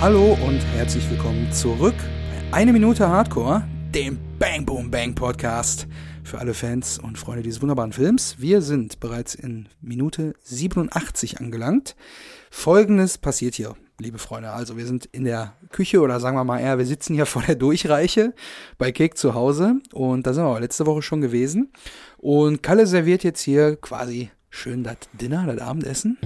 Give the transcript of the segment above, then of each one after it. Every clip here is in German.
Hallo und herzlich willkommen zurück bei Eine Minute Hardcore, dem Bang Boom Bang Podcast für alle Fans und Freunde dieses wunderbaren Films. Wir sind bereits in Minute 87 angelangt. Folgendes passiert hier, liebe Freunde. Also wir sind in der Küche oder sagen wir mal eher, wir sitzen hier vor der Durchreiche bei Kek zu Hause und da sind wir aber letzte Woche schon gewesen. Und Kalle serviert jetzt hier quasi schön das Dinner, das Abendessen.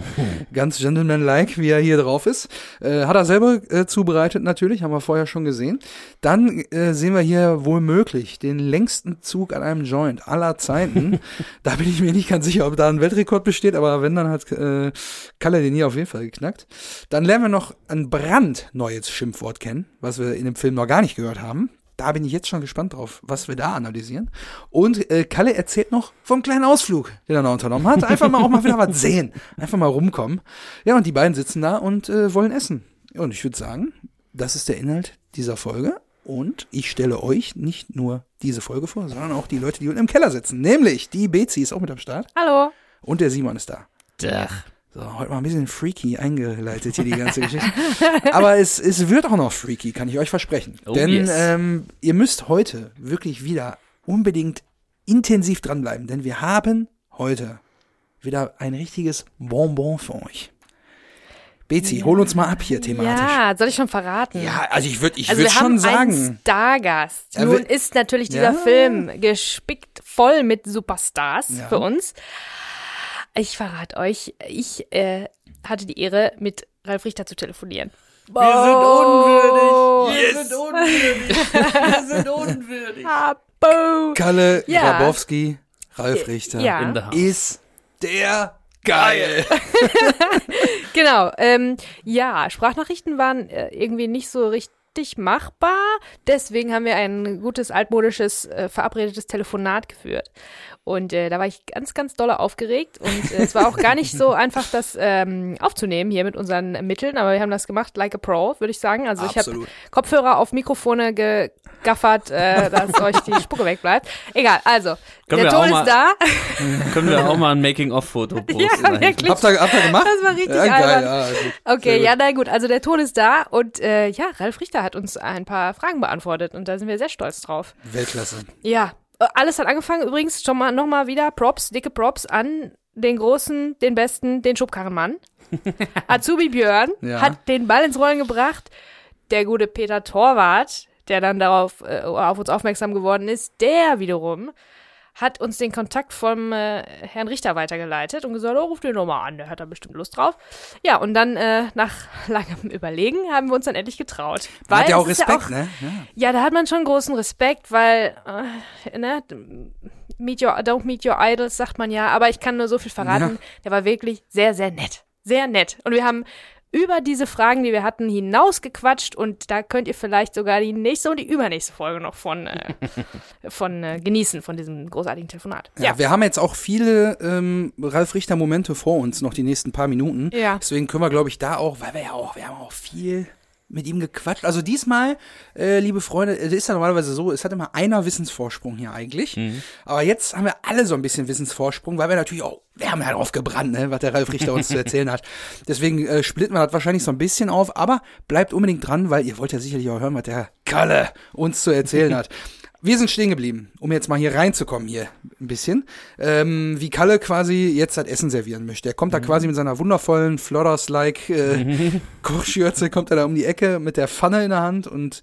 Ganz gentlemanlike, wie er hier drauf ist. Äh, hat er selber äh, zubereitet natürlich, haben wir vorher schon gesehen. Dann äh, sehen wir hier wohl möglich den längsten Zug an einem Joint aller Zeiten. da bin ich mir nicht ganz sicher, ob da ein Weltrekord besteht, aber wenn, dann hat äh, Kalle den hier auf jeden Fall geknackt. Dann lernen wir noch ein brandneues Schimpfwort kennen, was wir in dem Film noch gar nicht gehört haben da bin ich jetzt schon gespannt drauf, was wir da analysieren. Und äh, Kalle erzählt noch vom kleinen Ausflug, den er noch unternommen hat. Einfach mal auch mal wieder was sehen. Einfach mal rumkommen. Ja, und die beiden sitzen da und äh, wollen essen. Und ich würde sagen, das ist der Inhalt dieser Folge. Und ich stelle euch nicht nur diese Folge vor, sondern auch die Leute, die unten im Keller sitzen. Nämlich die Bezi ist auch mit am Start. Hallo. Und der Simon ist da. Dach. So, heute mal ein bisschen freaky eingeleitet hier die ganze Geschichte. Aber es, es wird auch noch freaky, kann ich euch versprechen. Oh, denn yes. ähm, ihr müsst heute wirklich wieder unbedingt intensiv dranbleiben, denn wir haben heute wieder ein richtiges Bonbon für euch. Bezi, hol uns mal ab hier thematisch. Ja, soll ich schon verraten? Ja, also ich würde ich also würd wir haben schon einen sagen. Stargast. Ja, Nun ist natürlich dieser Ja. Film gespickt voll mit Superstars Ja. für uns. Ich verrate euch, ich äh, hatte die Ehre, mit Ralf Richter zu telefonieren. Wir Yes. sind unwürdig. Wir sind unwürdig. Abo. Kalle Ja. Grabowski, Ralf Richter Ja. In der Haus. ist der geil. Genau. Ähm, ja, Sprachnachrichten waren äh, irgendwie nicht so richtig machbar. Deswegen haben wir ein gutes altmodisches äh, verabredetes Telefonat geführt. Und äh, da war ich ganz, ganz dolle aufgeregt. Und äh, es war auch gar nicht so einfach, das ähm, aufzunehmen hier mit unseren Mitteln. Aber wir haben das gemacht like a Pro, würde ich sagen. Also ich habe. Kopfhörer auf Mikrofone gegaffert, äh, dass euch die Spucke wegbleibt. Egal, also, Können der Ton ist da. Können wir auch mal ein Making-of-Foto posten? ja, wirklich. Habt ihr, habt ihr gemacht? Das war richtig ja, geil, ja, Okay, ja, na gut. Also der Ton ist da und äh, ja, Ralf Richter hat uns ein paar Fragen beantwortet und da sind wir sehr stolz drauf. Weltklasse. Ja, äh, alles hat angefangen. Übrigens schon mal nochmal wieder Props, dicke Props an den großen, den besten, den Schubkarrenmann. Azubi Björn Ja. hat den Ball ins Rollen gebracht. Der gute Peter Torwart, der dann darauf äh, auf uns aufmerksam geworden ist, der wiederum hat uns den Kontakt vom äh, Herrn Richter weitergeleitet und gesagt, oh, ruf den nochmal an, der hat da bestimmt Lust drauf. Ja, und dann äh, nach langem Überlegen haben wir uns dann endlich getraut. Man hat ja auch Respekt, auch, ne? Ja. ja, da hat man schon großen Respekt, weil, äh, ne, meet your, don't meet your idols, sagt man ja, aber ich kann nur so viel verraten. Der war wirklich sehr, sehr nett. Sehr nett. Und wir haben über diese Fragen, die wir hatten, hinausgequatscht und da könnt ihr vielleicht sogar die nächste und die übernächste Folge noch von, äh, von äh, genießen, von diesem großartigen Telefonat. Ja, wir haben jetzt auch viele ähm, Ralf Richter Momente vor uns, noch die nächsten paar Minuten. Ja. Deswegen können wir, glaube ich, da auch, weil wir ja auch, wir haben auch viel mit ihm gequatscht. Also diesmal, äh, liebe Freunde, es ist ja normalerweise so, es hat immer einer Wissensvorsprung hier eigentlich. Aber jetzt haben wir alle so ein bisschen Wissensvorsprung, weil wir natürlich auch, wir haben ja drauf gebrannt, ne, was der Ralf Richter uns zu erzählen hat. Deswegen äh, splitten wir das wahrscheinlich so ein bisschen auf, aber bleibt unbedingt dran, weil ihr wollt ja sicherlich auch hören, was der Kalle uns zu erzählen hat. Wir sind stehen geblieben, um jetzt mal hier reinzukommen hier ein bisschen. Ähm, wie Kalle quasi jetzt das Essen servieren möchte. Er kommt da quasi mit seiner wundervollen Flodders-like äh, Kochschürze, kommt er da um die Ecke mit der Pfanne in der Hand und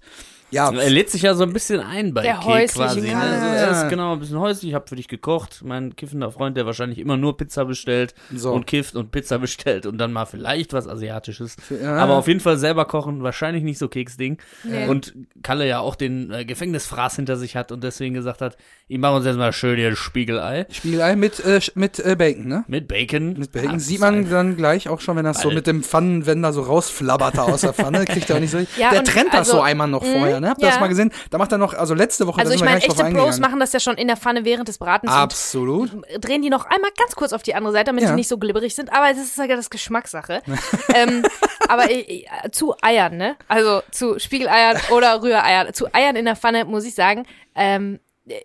ja, Er lädt sich ja so ein bisschen ein bei Der Kek quasi. Ne? Also er ist genau ein bisschen häuslich, ich habe für dich gekocht. Mein kiffender Freund, der wahrscheinlich immer nur Pizza bestellt So. und kifft und Pizza bestellt und dann mal vielleicht was Asiatisches. Ja. Aber auf jeden Fall selber kochen, wahrscheinlich nicht so Keksding. Nee. Und Kalle ja auch den äh, Gefängnisfraß hinter sich hat und deswegen gesagt hat, ich mache uns jetzt mal schön hier ein Spiegelei Spiegelei mit, äh, mit äh, Bacon, ne? mit Bacon. Mit Bacon Ah, sieht man dann gleich auch schon, wenn das so Weil- mit dem Pfannenwender so rausflabbert da aus der Pfanne, kriegt er auch nicht so. Ja, der trennt das also- so einmal noch vorher, ne? Habt ihr ja. das mal gesehen? Da macht er noch, also letzte Woche, Also ich meine, echte Pros machen das ja schon in der Pfanne während des Bratens Absolut. und drehen die noch einmal ganz kurz auf die andere Seite, damit Ja. die nicht so glibberig sind. Aber es ist ja das Geschmackssache. ähm, aber äh, äh, zu Eiern, ne? Also zu Spiegeleiern oder Rühreiern. Zu Eiern in der Pfanne muss ich sagen, ähm,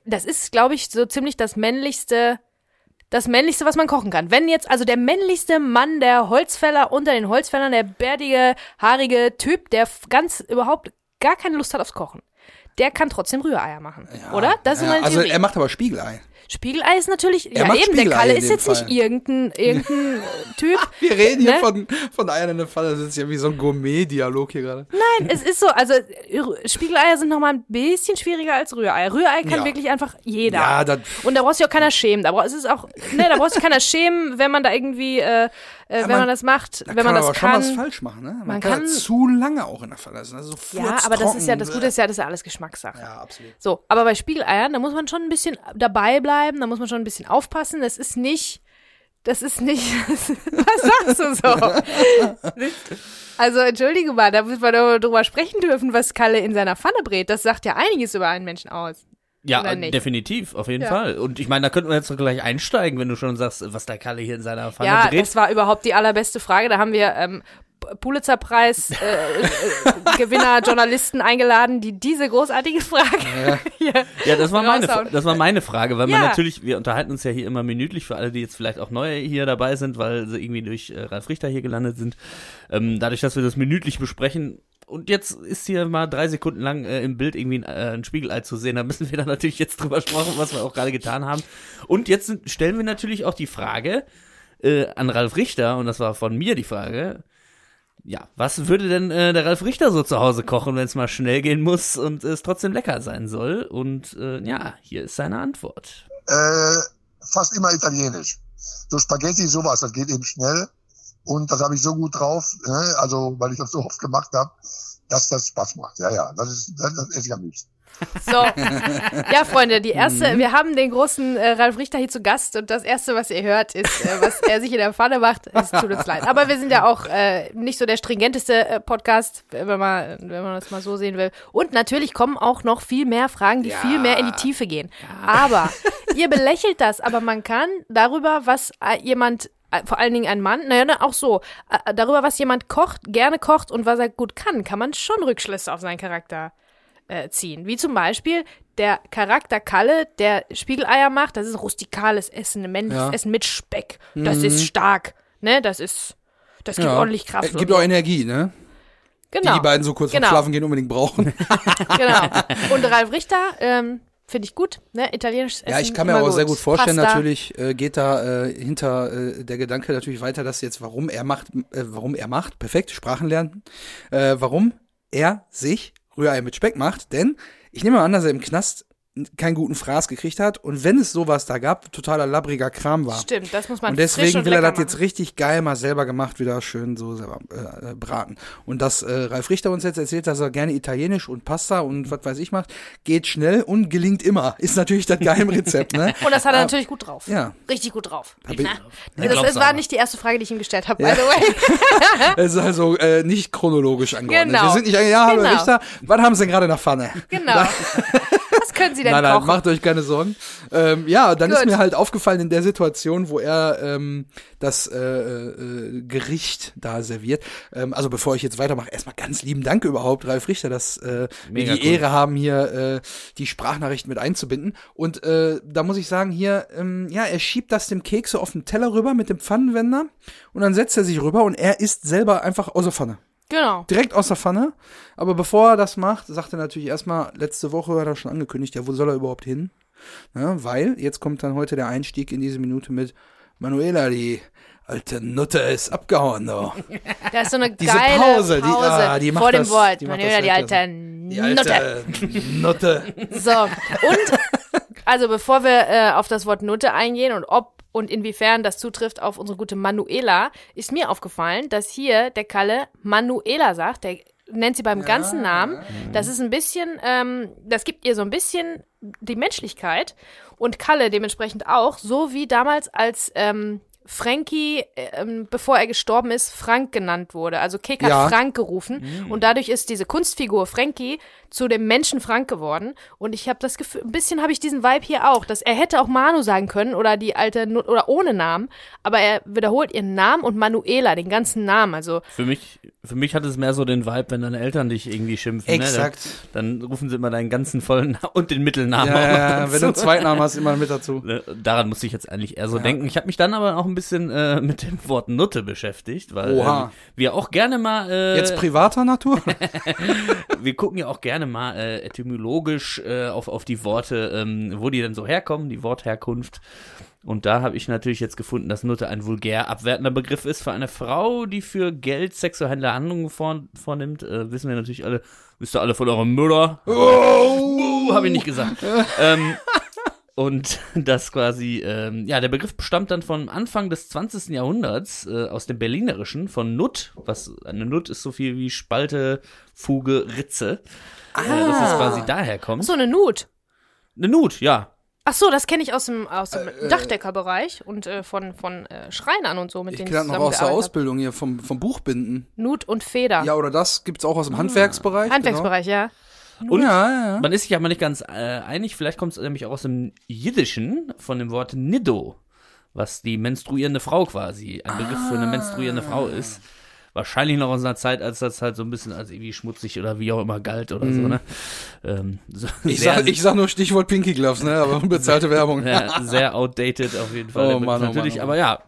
das ist, glaube ich, so ziemlich das männlichste das männlichste, was man kochen kann. Wenn jetzt also der männlichste Mann, der Holzfäller unter den Holzfällern, der bärtige, haarige Typ, der ganz überhaupt gar keine Lust hat aufs Kochen, der kann trotzdem Rühreier machen, oder? Das ist ja, meine also Theorie. er macht aber Spiegelei. Spiegelei ist natürlich, Er ja eben, der Spiegelei Kalle ist jetzt Fall. nicht irgendein, irgendein Typ. Wir reden hier Ne? von, von Eiern in der Pfanne. Das ist ja wie so ein Gourmet-Dialog hier gerade. Nein, es ist so, also Spiegeleier sind nochmal ein bisschen schwieriger als Rührei. Rührei kann Ja. wirklich einfach jeder. Ja, das, Und da brauchst du auch keiner schämen. Da brauchst, es ist auch, ne, da brauchst du keiner schämen, wenn man da irgendwie, äh, äh, wenn man, man- das macht, da wenn kann man man das aber kann. schon was falsch machen. Ne? Man, Man kann, kann- zu lange auch in der Pfanne lassen. Also so ja, aber das ist ja, das furztrocken. Gute ist ja, das ist ja alles Geschmackssache. Ja, absolut. So, aber bei Spiegeleiern, da muss man schon ein bisschen dabei bleiben, da muss man schon ein bisschen aufpassen. Das ist nicht, das ist nicht, was sagst du so? Also, entschuldige mal, da müssen wir doch drüber sprechen dürfen, was Kalle in seiner Pfanne brät. Das sagt ja einiges über einen Menschen aus. Ja, definitiv, auf jeden Ja. Fall. Und ich meine, da könnten wir jetzt gleich einsteigen, wenn du schon sagst, was der Kalle hier in seiner Pfanne Ja, dreht. das war überhaupt die allerbeste Frage. Da haben wir ähm, P- Pulitzer-Preis äh, äh, Journalisten eingeladen, die diese großartige Frage hier. Ja, das war meine, das war meine Frage, weil man Ja. natürlich, wir unterhalten uns ja hier immer minütlich für alle, die jetzt vielleicht auch neu hier dabei sind, weil sie irgendwie durch äh, Ralf Richter hier gelandet sind. Ähm, dadurch, dass wir das minütlich besprechen und jetzt ist hier mal drei Sekunden lang äh, im Bild irgendwie ein, äh, ein Spiegelei zu sehen, da müssen wir dann natürlich jetzt drüber sprechen, was wir auch gerade getan haben. Und jetzt sind, stellen wir natürlich auch die Frage äh, an Ralf Richter, und das war von mir die Frage, ja, was würde denn äh, der Ralf Richter so zu Hause kochen, wenn es mal schnell gehen muss und es trotzdem lecker sein soll? Und äh, ja, hier ist seine Antwort. Äh, fast immer italienisch. So Spaghetti, sowas, das geht eben schnell. Und das habe ich so gut drauf, ne? also weil ich das so oft gemacht habe, dass das Spaß macht. Ja, ja, das ist, das, das esse ich am liebsten. So, ja, Freunde, die erste, Mhm. wir haben den großen äh, Ralf Richter hier zu Gast und das erste, was ihr hört, ist, äh, was er sich in der Pfanne macht. Es tut uns leid. Aber wir sind ja auch äh, nicht so der stringenteste äh, Podcast, wenn man, wenn man das mal so sehen will. Und natürlich kommen auch noch viel mehr Fragen, die viel mehr in die Tiefe gehen. Aber ihr belächelt das, aber man kann darüber, was äh, jemand äh, vor allen Dingen ein Mann, naja, auch so, äh, darüber, was jemand kocht, gerne kocht und was er gut kann, kann man schon Rückschlüsse auf seinen Charakter äh, ziehen. Wie zum Beispiel der Charakter Kalle, der Spiegeleier macht, das ist rustikales Essen, ein männliches Ja. Essen mit Speck. Das ist stark, ne? Das ist, das gibt Ja. ordentlich Kraft. Äh, Gibt auch Energie, ne? genau, Die die beiden so kurz Genau. Schlafen gehen unbedingt brauchen. genau. Und Ralf Richter, ähm, finde ich gut, ne? Italienisches Essen. Ja, ich kann mir aber sehr gut vorstellen, Pasta. natürlich äh, geht da äh, hinter äh, der Gedanke natürlich weiter, dass jetzt, warum er macht, äh, warum er macht, perfekt, Sprachen lernen, äh, warum er sich Rührei mit Speck macht, denn ich nehme an, dass er im Knast keinen guten Fraß gekriegt hat und wenn es sowas da gab, totaler labbriger Kram war. Stimmt, das muss man Und frisch deswegen und will er das jetzt machen. richtig geil mal selber gemacht, wieder schön so selber äh, äh, braten. Und dass äh, Ralf Richter uns jetzt erzählt, dass er gerne Italienisch und Pasta und was weiß ich macht, geht schnell und gelingt immer. Ist natürlich das Geheimrezept, ne? Und das hat er natürlich gut drauf. Ja. Richtig gut drauf. Hab ich- Na, Ja, das, das war nicht die erste Frage, die ich ihm gestellt habe, by the way. Es ist also äh, nicht chronologisch angeordnet. Genau. Wir sind nicht, ja, hallo Genau. Richter, was haben Sie denn gerade in der Pfanne? Genau. Können Sie denn Nein, nein, kochen? macht euch keine Sorgen. Ähm, ja, dann ist Gut. mir halt aufgefallen in der Situation, wo er ähm, das äh, äh, Gericht da serviert. Ähm, also bevor ich jetzt weitermache, erstmal ganz lieben Dank überhaupt, Ralf Richter, dass äh, wir die cool. Ehre haben, hier äh, die Sprachnachricht mit einzubinden. Und äh, da muss ich sagen, hier, ähm, ja, er schiebt das dem Kekse auf den Teller rüber mit dem Pfannenwender und dann setzt er sich rüber und er isst selber einfach aus der Pfanne Genau. direkt aus der Pfanne. Aber bevor er das macht, sagt er natürlich erstmal, letzte Woche hat er schon angekündigt, ja, wo soll er überhaupt hin? Ja, weil, jetzt kommt dann heute der Einstieg in diese Minute mit Manuela, die alte Nutte ist abgehauen, da. Da ist so eine Diese geile Pause, Pause, die- ah, die macht vor dem das- Wort. die Manuela, die alte Die Nutte. alte Nutte. So, und also bevor wir äh, auf das Wort Nutte eingehen und ob und inwiefern das zutrifft auf unsere gute Manuela, ist mir aufgefallen, dass hier der Kalle Manuela sagt, der nennt sie beim ganzen Namen. Das ist ein bisschen, ähm, das gibt ihr so ein bisschen die Menschlichkeit. Und Kalle dementsprechend auch, so wie damals als ähm, Frankie, ähm, bevor er gestorben ist, Frank genannt wurde. Also Kek hat Ja. Frank gerufen Mhm. und dadurch ist diese Kunstfigur Frankie zu dem Menschen Frank geworden. Und ich habe das Gefühl, ein bisschen habe ich diesen Vibe hier auch, dass er hätte auch Manu sagen können oder die alte Nu- oder ohne Namen, aber er wiederholt ihren Namen und Manuela, den ganzen Namen. Also Für mich, für mich hat es mehr so den Vibe, wenn deine Eltern dich irgendwie schimpfen. Exakt. Ne? Dann, dann rufen sie immer deinen ganzen vollen Namen und den Mittelnamen Ja, ja, ja, wenn du einen Zweitnamen hast, immer mit dazu. Ne, Daran muss ich jetzt eigentlich eher so denken. Ich habe mich dann aber auch ein bisschen äh, mit dem Wort Nutte beschäftigt, weil ähm, wir auch gerne mal äh, Jetzt privater Natur? wir gucken ja auch gerne mal äh, etymologisch äh, auf, auf die Worte, ähm, wo die denn so herkommen, die Wortherkunft. Und da habe ich natürlich jetzt gefunden, dass Nutte ein vulgär abwertender Begriff ist für eine Frau, die für Geld sexuelle Handlungen vor, vornimmt. Äh, wissen wir natürlich alle, wisst ihr alle von eurem Müller. Oh, habe ich nicht gesagt. ähm, und das quasi, ähm, ja, der Begriff stammt dann vom Anfang des 20. Jahrhunderts äh, aus dem Berlinerischen von Nut, was eine Nut ist so viel wie Spalte, Fuge, Ritze. Ah. Äh, dass es quasi daher kommt. so eine Nut. Eine Nut, ja. Ach so, das kenne ich aus dem, aus dem Dachdeckerbereich und äh, von, von äh, Schreinern und so, mit Ich denen ich noch aus der Ausbildung hier vom, vom Buchbinden. Nut und Feder. Ja, oder das gibt's auch aus dem Handwerksbereich. Handwerksbereich, ja. Und Ja, ja, man ist sich aber nicht ganz äh, einig, vielleicht kommt es nämlich auch aus dem Jiddischen von dem Wort Niddo, was die menstruierende Frau quasi, ein Begriff für eine menstruierende Frau ist. Wahrscheinlich noch aus einer Zeit, als das halt so ein bisschen als irgendwie schmutzig oder wie auch immer galt oder so, ne? Ähm, so Mhm. Ich sehr- sag, ich sag nur Stichwort Pinky Gloves, ne? Aber unbezahlte Werbung. ja, sehr outdated auf jeden Fall. Oh Mann, oh natürlich, Mann, oh aber ja.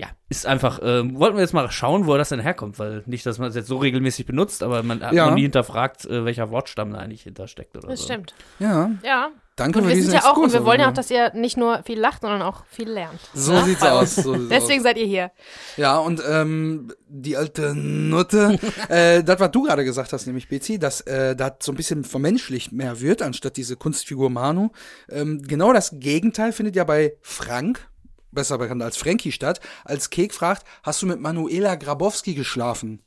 Ja, ist einfach, ähm, wollten wir jetzt mal schauen, wo das denn herkommt, weil nicht, dass man es jetzt so regelmäßig benutzt, aber man hat Ja. noch nie hinterfragt, äh, welcher Wortstamm da eigentlich hintersteckt oder Das so. stimmt. Ja, Ja. danke Und für wir diesen sind ja auch, und wir wollen ja auch, also. dass ihr nicht nur viel lacht, sondern auch viel lernt. So Ne? sieht's aus. So sieht's Deswegen aus. seid ihr hier. Ja, und ähm, die alte Nutte, äh, das, was du gerade gesagt hast, nämlich Betsy, dass äh, das so ein bisschen vermenschlicht mehr wird, anstatt diese Kunstfigur Manu. Ähm, genau das Gegenteil findet ja bei Frank, besser bekannt als Frankie statt, als Kek fragt, hast du mit Manuela Grabowski geschlafen?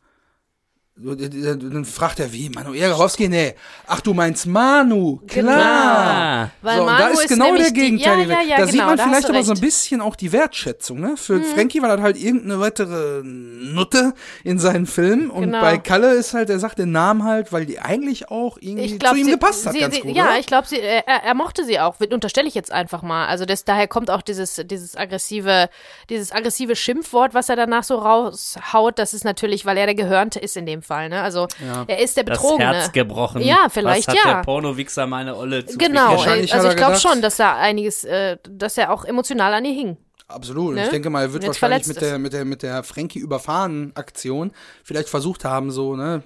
Dann fragt er, wie? Manuela Grabowski? Nee. Ach, du meinst Manu. Klar. Weil so, und Manu da ist genau nämlich der Gegenteil. Die, ja, ja, ja, da genau, sieht man da vielleicht aber so ein bisschen auch die Wertschätzung. Ne? Für Frankie war das halt irgendeine weitere Nutte in seinen Filmen. Und Genau. bei Kalle ist halt, er sagt den Namen halt, weil die eigentlich auch irgendwie Ich glaub, zu ihm sie, gepasst hat sie, ganz sie, gut. Ja, oder? ich glaube, er, er mochte sie auch. Unterstelle ich jetzt einfach mal. Also das, daher kommt auch dieses, dieses aggressive, dieses aggressive Schimpfwort, was er danach so raushaut. Das ist natürlich, weil er der Gehörnte ist in dem Fall. Ne? Also er ist der das Betrogene. Herz gebrochen. Ja, vielleicht Was hat ja. der Pornowichser meine Olle zu Genau, Wahrscheinlich also ich er glaube schon, dass da einiges, äh, dass er auch emotional an ihr hing. Absolut. Ne? Ich denke mal, er wird jetzt wahrscheinlich mit der, mit der, mit der Frankie überfahren Aktion vielleicht versucht haben, so, ne,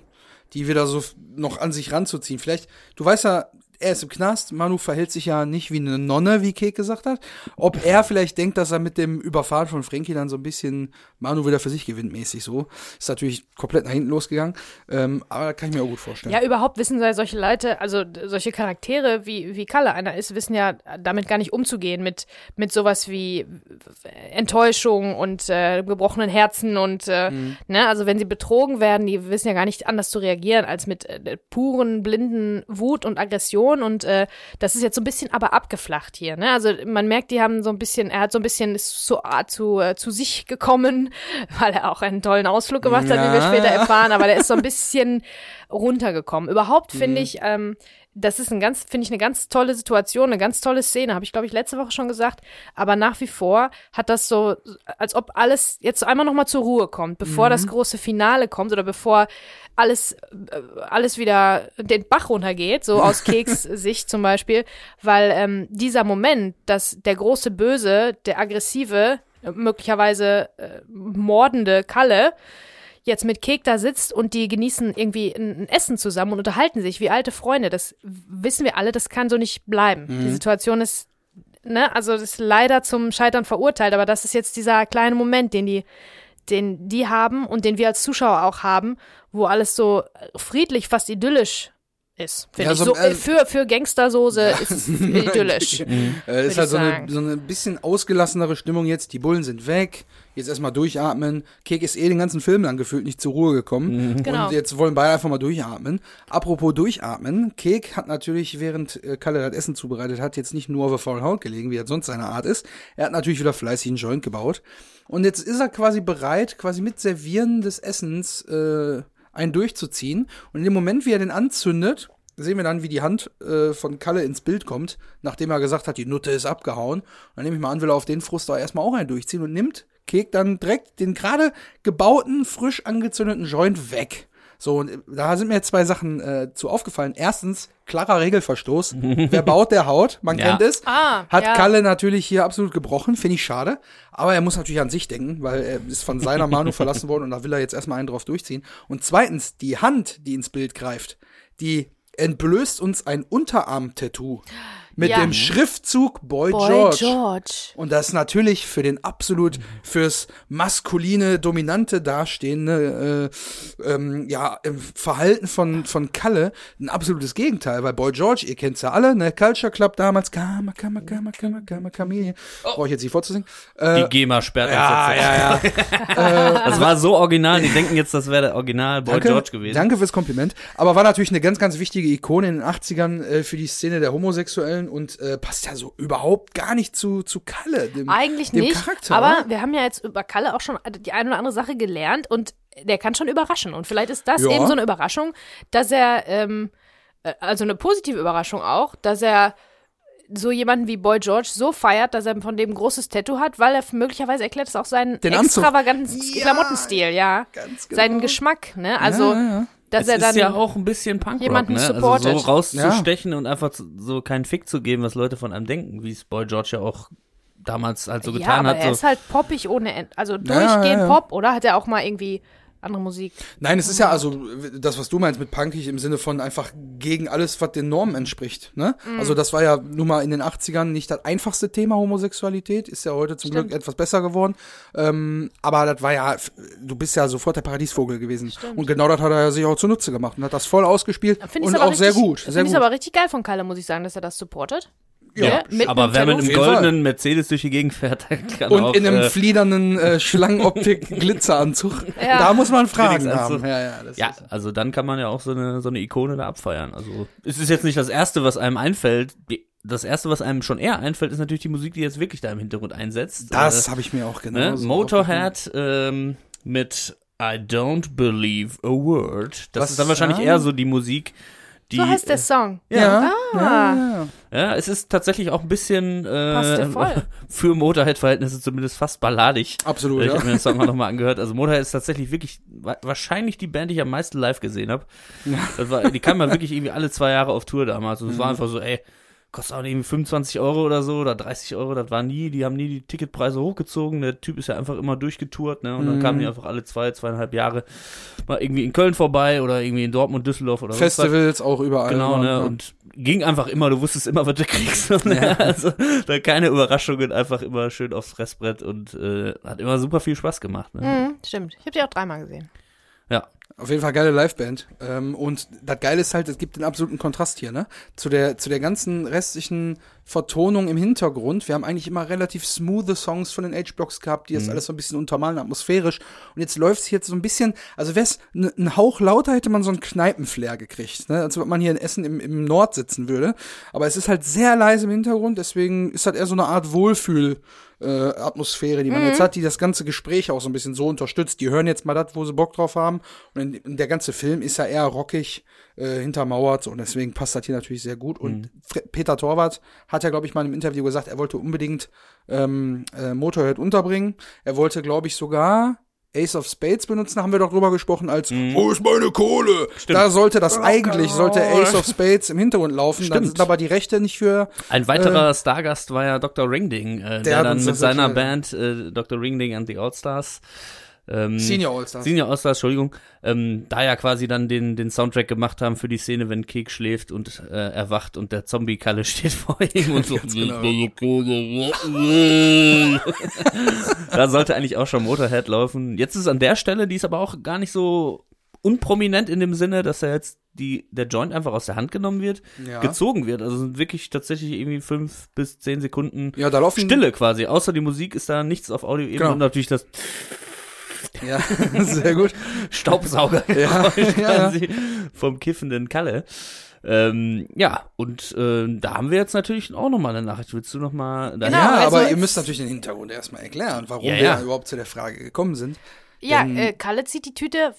die wieder so noch an sich ranzuziehen. Vielleicht, du weißt ja, er ist im Knast, Manu verhält sich ja nicht wie eine Nonne, wie Kek gesagt hat. Ob er vielleicht denkt, dass er mit dem Überfahren von Frankie dann so ein bisschen Manu wieder für sich gewinnt, mäßig so. Ist natürlich komplett nach hinten losgegangen. Ähm, aber kann ich mir auch gut vorstellen. Ja, überhaupt wissen solche Leute, also solche Charaktere, wie, wie Kalle einer ist, wissen ja damit gar nicht umzugehen mit, mit sowas wie Enttäuschung und äh, gebrochenen Herzen und äh, ne, also wenn sie betrogen werden, die wissen ja gar nicht anders zu reagieren als mit äh, puren, blinden Wut und Aggression und äh, das ist jetzt so ein bisschen aber abgeflacht hier, ne, also man merkt, die haben so ein bisschen, er hat so ein bisschen ist so ah, zu, äh, zu sich gekommen, weil er auch einen tollen Ausflug gemacht hat, wie wir Ja. später erfahren, aber der ist so ein bisschen runtergekommen. Überhaupt finde ich, ähm, das ist ein ganz, finde ich, eine ganz tolle Situation, eine ganz tolle Szene, habe ich, glaube ich, letzte Woche schon gesagt. Aber nach wie vor hat das so, als ob alles jetzt einmal nochmal zur Ruhe kommt, bevor das große Finale kommt oder bevor alles, äh, alles wieder den Bach runtergeht, so aus Keks Sicht zum Beispiel, weil ähm, dieser Moment, dass der große Böse, der aggressive, möglicherweise äh, mordende Kalle jetzt mit Kek da sitzt und die genießen irgendwie ein, Essen zusammen und unterhalten sich wie alte Freunde. Das wissen wir alle, das kann so nicht bleiben. Die Situation ist, ne, also das ist leider zum Scheitern verurteilt, aber das ist jetzt dieser kleine Moment, den die, den die haben und den wir als Zuschauer auch haben, wo alles so friedlich, fast idyllisch ist. Finde Ja, ich. so, So, äh, für, für Gangstersoße ist es idyllisch. Äh, ist halt so eine, so eine bisschen ausgelassenere Stimmung jetzt. Die Bullen sind weg. Jetzt erstmal durchatmen. Kek ist eh den ganzen Film lang gefühlt nicht zur Ruhe gekommen. Genau. Und jetzt wollen beide einfach mal durchatmen. Apropos durchatmen. Kek hat natürlich, während äh, Kalle das Essen zubereitet hat, jetzt nicht nur auf der faulen Haut gelegen, wie er sonst seine Art ist. Er hat natürlich wieder fleißig einen Joint gebaut. Und jetzt ist er quasi bereit, quasi mit Servieren des Essens äh, einen durchzuziehen. Und in dem Moment, wie er den anzündet, sehen wir dann, wie die Hand äh, von Kalle ins Bild kommt, nachdem er gesagt hat, die Nutte ist abgehauen. Und dann nehme ich mal an, will er auf den Frust da erstmal auch einen durchziehen und nimmt Kek dann direkt den gerade gebauten, frisch angezündeten Joint weg. So, und da sind mir jetzt zwei Sachen äh, zu aufgefallen. Erstens, klarer Regelverstoß. Wer baut, der haut. Man Ja. kennt es. Ah, Hat ja. Kalle natürlich hier absolut gebrochen. Finde ich schade. Aber er muss natürlich an sich denken, weil er ist von seiner Manu verlassen worden und da will er jetzt erstmal einen drauf durchziehen. Und zweitens, die Hand, die ins Bild greift, die entblößt uns ein Unterarm-Tattoo mit Ja. dem Schriftzug Boy, Boy George. George. Und das natürlich für den absolut fürs maskuline, dominante dastehende äh, ähm, ja, im Verhalten von, von Kalle ein absolutes Gegenteil, weil Boy George, ihr kennt's ja alle, ne, Culture Club damals, Kama, Kama, Kama, Kama, Kama, Kamele. Brauche ich jetzt nicht vorzusingen? Äh, Die GEMA sperrt uns ja, jetzt. ja, ja. Das war so original, die denken jetzt, das wäre der Original Boy Danke, George gewesen. Danke fürs Kompliment. Aber war natürlich eine ganz, ganz wichtige Ikone in den 80ern äh, für die Szene der Homosexuellen und äh, passt ja so überhaupt gar nicht zu, zu Kalle, dem, Eigentlich dem nicht. Charakter. aber wir haben ja jetzt über Kalle auch schon die eine oder andere Sache gelernt und der kann schon überraschen. Und vielleicht ist das Ja. eben so eine Überraschung, dass er, ähm, äh, also eine positive Überraschung auch, dass er so jemanden wie Boy George so feiert, dass er von dem ein großes Tattoo hat, weil er möglicherweise erklärt es auch seinen Den extravaganten Ja, Klamottenstil, ja. ganz genau. Seinen Geschmack, ne? Also, ja, ja. Dass es er dann ist ja auch ein bisschen Punkrock, jemanden ne? supportet. Also so rauszustechen und einfach so keinen Fick zu geben, was Leute von einem denken, wie es Boy George ja auch damals halt so ja, getan aber hat. er So. ist halt poppig ohne End. Also ja, durchgehend ja. Pop, oder? Hat er auch mal irgendwie andere Musik? Nein, es ist ja also das, was du meinst mit punkig im Sinne von einfach gegen alles, was den Normen entspricht. Ne? Mhm. Also das war ja nun mal in den 80ern nicht das einfachste Thema Homosexualität, ist ja heute zum Stimmt. Glück etwas besser geworden. Ähm, aber das war ja, du bist ja sofort der Paradiesvogel gewesen. Und genau das hat er sich auch zunutze gemacht und hat das voll ausgespielt und auch sehr richtig- gut. Sehr Find ich's gut. aber richtig geil von Kalle, muss ich sagen, dass er das supportet. Ja, mit aber einem wer mit einem goldenen Mercedes durch die Gegend fährt, kann Und auch, in einem äh, fliedernden äh, Schlangenoptik-Glitzeranzug. Ja. Da muss man Fragen haben. Ja, ja, das Ja, ist- also dann kann man ja auch so eine, so eine Ikone da abfeiern. Also es ist jetzt nicht das Erste, was einem einfällt. Das Erste, was einem schon eher einfällt, ist natürlich die Musik, die jetzt wirklich da im Hintergrund einsetzt. das Äh, habe ich mir auch genau ne? so Motorhead ähm, mit I Don't Believe a Word. Das Was? ist dann wahrscheinlich Ah. eher so die Musik, die. So heißt der Song. Ja, ja, Ah. ja, ja. Ja, es ist tatsächlich auch ein bisschen Passt ja äh, für Motorhead-Verhältnisse zumindest fast balladig. Absolut, Ich ja. habe mir den Song auch nochmal angehört. Also Motorhead ist tatsächlich wirklich wa wahrscheinlich die Band, die ich am meisten live gesehen habe. Das war, die kam ja wirklich irgendwie alle zwei Jahre auf Tour damals. Und es Mhm. war einfach so, ey, kostet auch irgendwie 25 Euro oder so oder 30 Euro. Das war nie, die haben nie die Ticketpreise hochgezogen. Der Typ ist ja einfach immer durchgetourt, ne? Und dann Mhm. kamen die einfach alle zwei, zweieinhalb Jahre mal irgendwie in Köln vorbei oder irgendwie in Dortmund, Düsseldorf oder. Festivals auch überall. Genau, ne? Ja. Und ging einfach immer, du wusstest immer, was du kriegst. Ne? Also da keine Überraschungen, einfach immer schön aufs Fressbrett und äh, hat immer super viel Spaß gemacht. Ne? Mhm, stimmt. Ich habe die auch dreimal gesehen. Ja. Auf jeden Fall geile Liveband. Ähm, und das Geile ist halt, es gibt den absoluten Kontrast hier, ne? Zu der, zu der ganzen restlichen Vertonung im Hintergrund. Wir haben eigentlich immer relativ smooth Songs von den H-Blocks gehabt, die das alles so ein bisschen untermalen, atmosphärisch. Und jetzt läuft's hier jetzt so ein bisschen, also wär's n- ein Hauch lauter, hätte man so einen Kneipenflair gekriegt, ne? Als ob man hier in Essen im, im Nord sitzen würde. Aber es ist halt sehr leise im Hintergrund, deswegen ist halt eher so eine Art Wohlfühl, äh, Atmosphäre, die man jetzt hat, die das ganze Gespräch auch so ein bisschen so unterstützt. Die hören jetzt mal das, wo sie Bock drauf haben. Und, in, der ganze Film ist ja eher rockig, äh, hintermauert. Und deswegen passt das hier natürlich sehr gut. Und Fre- Peter Torwart hat ja, glaube ich, mal in einem Interview gesagt, er wollte unbedingt ähm, äh, Motorhead unterbringen. Er wollte, glaube ich, sogar Ace of Spades benutzen, haben wir doch drüber gesprochen, als Wo ist meine Kohle? Da sollte das eigentlich, sollte Ace of Spades im Hintergrund laufen. Dann Stimmt. sind aber die Rechte nicht für Ein weiterer Stargast war ja Dr. Ringding, äh, der, hat dann mit seiner. Band äh, Dr. Ringding and the Allstars ähm, Senior Allstars. Senior Allstars, Entschuldigung, ähm, da ja quasi dann den, den Soundtrack gemacht haben für die Szene, wenn Kek schläft und äh, erwacht und der Zombie-Kalle steht vor ihm und so. genau. da sollte eigentlich auch schon Motorhead laufen. Jetzt ist es an der Stelle, die ist aber auch gar nicht so unprominent in dem Sinne, dass er jetzt die, der Joint einfach aus der Hand genommen wird, Ja. gezogen wird. Also sind wirklich tatsächlich irgendwie fünf bis zehn Sekunden Ja. Stille quasi. Außer die Musik ist da nichts auf Audioebene Genau. und natürlich das Ja, sehr gut. Staubsauger Ja, ja, ja. quasi vom kiffenden Kalle. Ähm, ja, und äh, da haben wir jetzt natürlich auch nochmal eine Nachricht. Willst du nochmal? Genau, ja, also aber ihr müsst natürlich den Hintergrund erstmal erklären, warum Ja, wir überhaupt zu der Frage gekommen sind. Ja, Denn- äh, Kalle zieht die Tüte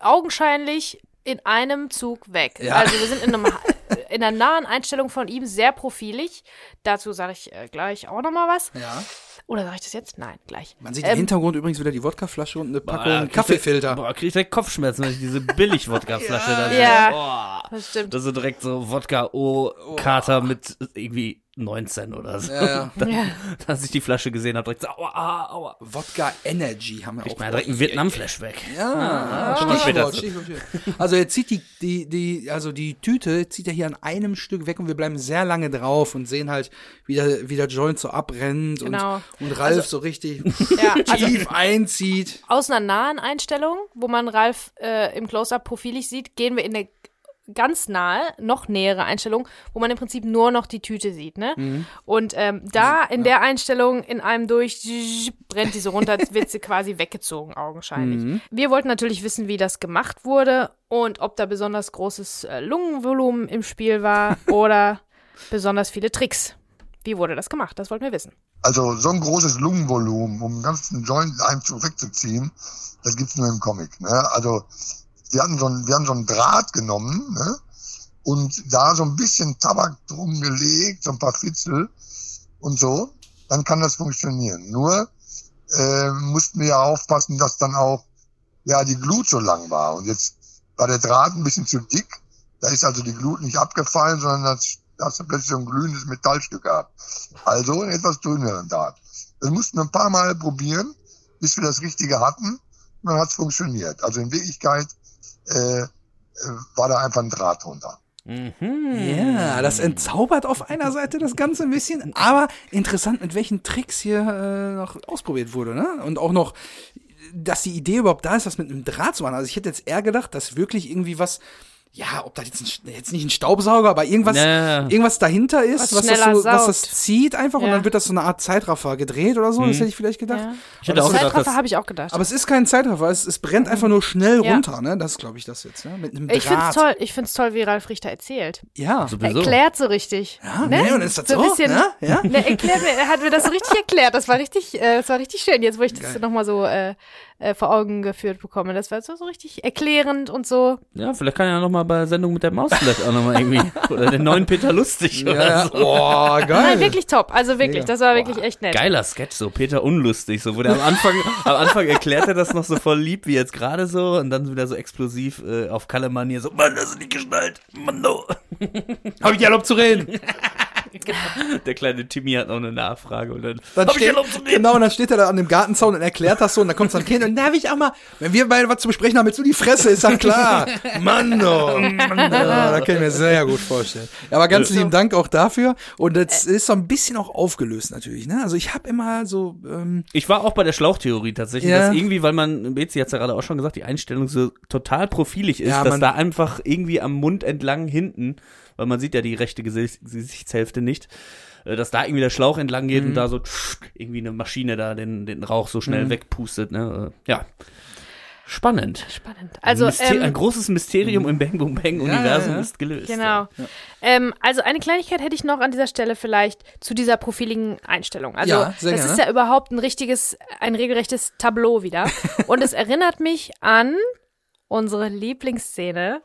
augenscheinlich in einem Zug weg. Ja. Also wir sind in, einem, in einer nahen Einstellung von ihm sehr profilig. Dazu sage ich äh, gleich auch nochmal was. Ja. Oder sage ich das jetzt? Nein, gleich. Man sieht im Ähm, Hintergrund übrigens wieder die Wodkaflasche und eine Boah, Packung krieg ich- Kaffeefilter. Boah, krieg ich direkt Kopfschmerzen, wenn ich diese Billig-Wodka-Flasche da sehe. Ja. Boah. Das stimmt. Das ist direkt so Wodka-O-Kater mit irgendwie 19 oder so. Ja, ja. Da, Ja. Als ich die Flasche gesehen habe, direkt so, aua, aua, aua. Wodka Energy haben wir Ich auch. meine, direkt ein Vietnam-Flashback. Ja, wir später Stichwort. Stichwort, Stichwort. Also er zieht die, die, die, also die Tüte zieht er hier an einem Stück weg und wir bleiben sehr lange drauf und sehen halt, wie der, wie der Joint so abbrennt Genau. und, und Ralf so richtig Ja, also tief einzieht. aus einer nahen Einstellung, wo man Ralf äh, im Close-Up profilig sieht, gehen wir in eine ganz nahe, noch nähere Einstellung, wo man im Prinzip nur noch die Tüte sieht, ne? Mhm. Und ähm, da in der Einstellung in einem durch brennt die so runter, als wird sie quasi weggezogen, augenscheinlich. Mhm. Wir wollten natürlich wissen, wie das gemacht wurde und ob da besonders großes äh, Lungenvolumen im Spiel war oder besonders viele Tricks. Wie wurde das gemacht? Das wollten wir wissen. Also so ein großes Lungenvolumen, um einen ganzen Joint einem Zug wegzuziehen, das gibt's nur im Comic. Ne? Also wir hatten so ein, wir haben so einen Draht genommen ne? und da so ein bisschen Tabak drum gelegt, so ein paar Fitzel und so, dann kann das funktionieren. Nur äh, mussten wir ja aufpassen, dass dann auch ja die Glut so lang war. Und jetzt war der Draht ein bisschen zu dick. Da ist also die Glut nicht abgefallen, sondern das, da hast du plötzlich so ein glühendes Metallstück gehabt. Also einen etwas dünneren Draht. Das mussten wir ein paar Mal probieren, bis wir das Richtige hatten. Und dann hat es funktioniert. Also in Wirklichkeit äh, äh, war da einfach ein Draht drunter. Mhm. Ja, das entzaubert auf einer Seite das Ganze ein bisschen, aber interessant, mit welchen Tricks hier äh, noch ausprobiert wurde, ne? Und auch noch, dass die Idee überhaupt da ist, das mit einem Draht zu machen. Also ich hätte jetzt eher gedacht, dass wirklich irgendwie was, ja, ob da jetzt, ein, jetzt nicht ein Staubsauger, aber irgendwas, Ja, ja, ja. irgendwas dahinter ist, Was was, das, so, was das zieht einfach und Ja. dann wird das so eine Art Zeitraffer gedreht oder so, das hätte ich vielleicht gedacht. Ja. Ich hätte auch gedacht, Zeitraffer habe ich auch gedacht. Aber es ist kein Zeitraffer, es, es brennt einfach nur schnell Ja. runter, ne? Das ist, glaube ich, das jetzt, ja? Mit einem Draht. Ich finde es toll, ich find's toll, wie Ralf Richter erzählt. Ja. sowieso. Erklärt so richtig. Ja, ne? ne? Und ist das so? ein bisschen, ne? Ja? Ne, erklärt mir, er hat mir das so richtig erklärt. Das war richtig, äh, das war richtig schön. Jetzt, wo ich das nochmal so äh, äh, vor Augen geführt bekomme. Das war so, so richtig erklärend und so. Ja, vielleicht kann er ja nochmal bei Sendung mit der Maus vielleicht auch nochmal irgendwie. Oder den neuen Peter Lustig Ja, oder so. Oh, geil. Nein, wirklich top. Also wirklich, das war wirklich echt nett. Geiler Sketch, so Peter Unlustig, so wo der am Anfang, am Anfang erklärt er das noch so voll lieb wie jetzt gerade so und dann wieder so explosiv äh, auf Kalle Manier so, Mann, das ist nicht geschnallt, Mann, no. Hab ich erlaubt zu reden. Der kleine Timmy hat noch eine Nachfrage und dann, Dann hab ich steht, erlaubt zu genau, und dann steht er da an dem Gartenzaun und erklärt das so und dann kommt so ein Kind und darf ich auch mal, wenn wir beide was zu besprechen haben, jetzt du die Fresse, ist ja klar. Mann, oh, Mann, oh, da kann ich mir sehr gut vorstellen. Ja, aber ganz Ja. lieben Dank auch dafür und das ist so ein bisschen auch aufgelöst natürlich, ne? Also ich habe immer so, ähm, Ich war auch bei der Schlauchtheorie tatsächlich, Ja. dass irgendwie, weil man, Bezi hat ja gerade auch schon gesagt, die Einstellung so total profilig ist, Ja, dass da einfach irgendwie am Mund entlang hinten, weil man sieht ja die rechte Gesicht, Gesichtshälfte nicht, äh, dass da irgendwie der Schlauch entlang geht und Mhm. da so tsch, irgendwie eine Maschine da den, den Rauch so schnell wegpustet. Ne? Äh, Ja. Spannend. Spannend. Also, ein, ähm, ein großes Mysterium im Bang Boom Bang Universum ja, ja. ist gelöst. Genau. Ähm, also eine Kleinigkeit hätte ich noch an dieser Stelle vielleicht zu dieser profiligen Einstellung. Also Ja, sehr das gerne. ist ja überhaupt ein richtiges, ein regelrechtes Tableau wieder. Und es erinnert mich an unsere Lieblingsszene,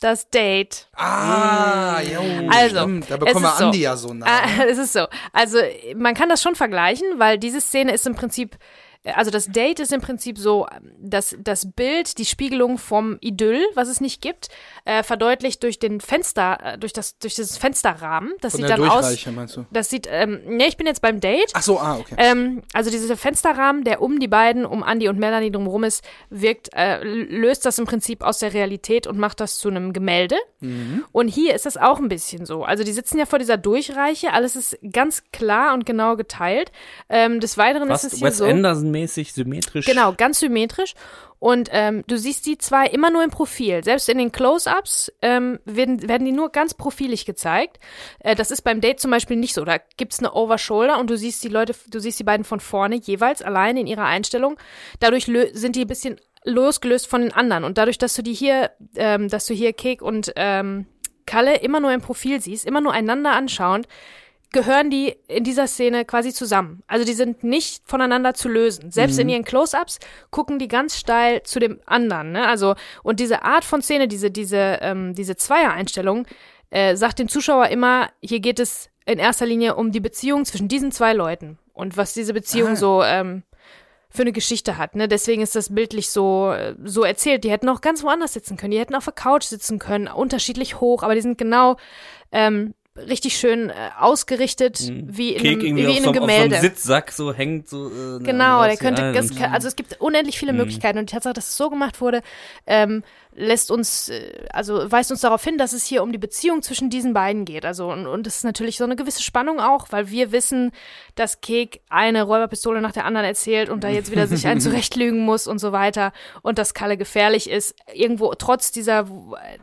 das Date. ah, ja, Also, stimmt, da bekommen wir ist so. Andi ja so nah. Ah, es ist so. Also man kann das schon vergleichen, weil diese Szene ist im Prinzip, also das Date ist im Prinzip so, dass das Bild, die Spiegelung vom Idyll, was es nicht gibt, äh, verdeutlicht durch den Fenster, äh, durch das, durch dieses Fensterrahmen. Das Von sieht der dann aus. Durchreiche, meinst du? Das sieht, ähm, ne, ich bin jetzt beim Date. Ach so, ah, okay. Ähm, also dieser Fensterrahmen, der um die beiden, um Andy und Melanie drumherum ist, wirkt, äh, löst das im Prinzip aus der Realität und macht das zu einem Gemälde. Mhm. Und hier ist das auch ein bisschen so. Also die sitzen ja vor dieser Durchreiche, alles ist ganz klar und genau geteilt. Ähm, des Weiteren ist es Fast hier Wes so. Anderson gleichmäßig, symmetrisch. Genau, ganz symmetrisch. Und ähm, du siehst die zwei immer nur im Profil. Selbst in den Close-Ups ähm, werden, werden die nur ganz profilig gezeigt. Äh, das ist beim Date zum Beispiel nicht so. Da gibt's eine Overshoulder und du siehst die Leute, du siehst die beiden von vorne jeweils allein in ihrer Einstellung. Dadurch sind die ein bisschen losgelöst von den anderen. Und dadurch, dass du die hier, ähm, dass du hier Kek und ähm, Kalle immer nur im Profil siehst, immer nur einander anschauend, gehören die in dieser Szene quasi zusammen. Also die sind nicht voneinander zu lösen. Selbst in ihren Close-ups gucken die ganz steil zu dem anderen. Ne? Also und diese Art von Szene, diese diese ähm, diese Zweier-Einstellung, äh, sagt dem Zuschauer immer, hier geht es in erster Linie um die Beziehung zwischen diesen zwei Leuten und was diese Beziehung Ah. so ähm, für eine Geschichte hat. Ne? Deswegen ist das bildlich so, äh, so erzählt. Die hätten auch ganz woanders sitzen können. Die hätten auf der Couch sitzen können, unterschiedlich hoch, aber die sind genau ähm, richtig schön äh, ausgerichtet, wie in Kek einem, wie in so, einem auf so einem Gemälde. Sitzsack so hängt. So, äh, Genau, der raus- könnte, also es gibt unendlich viele Mhm. Möglichkeiten und die Tatsache, dass es so gemacht wurde, ähm, lässt uns, äh, also weist uns darauf hin, dass es hier um die Beziehung zwischen diesen beiden geht. Also und, und es ist natürlich so eine gewisse Spannung auch, weil wir wissen, dass Kek eine Räuberpistole nach der anderen erzählt und da jetzt wieder sich einen zurechtlügen muss und so weiter und dass Kalle gefährlich ist. Irgendwo trotz dieser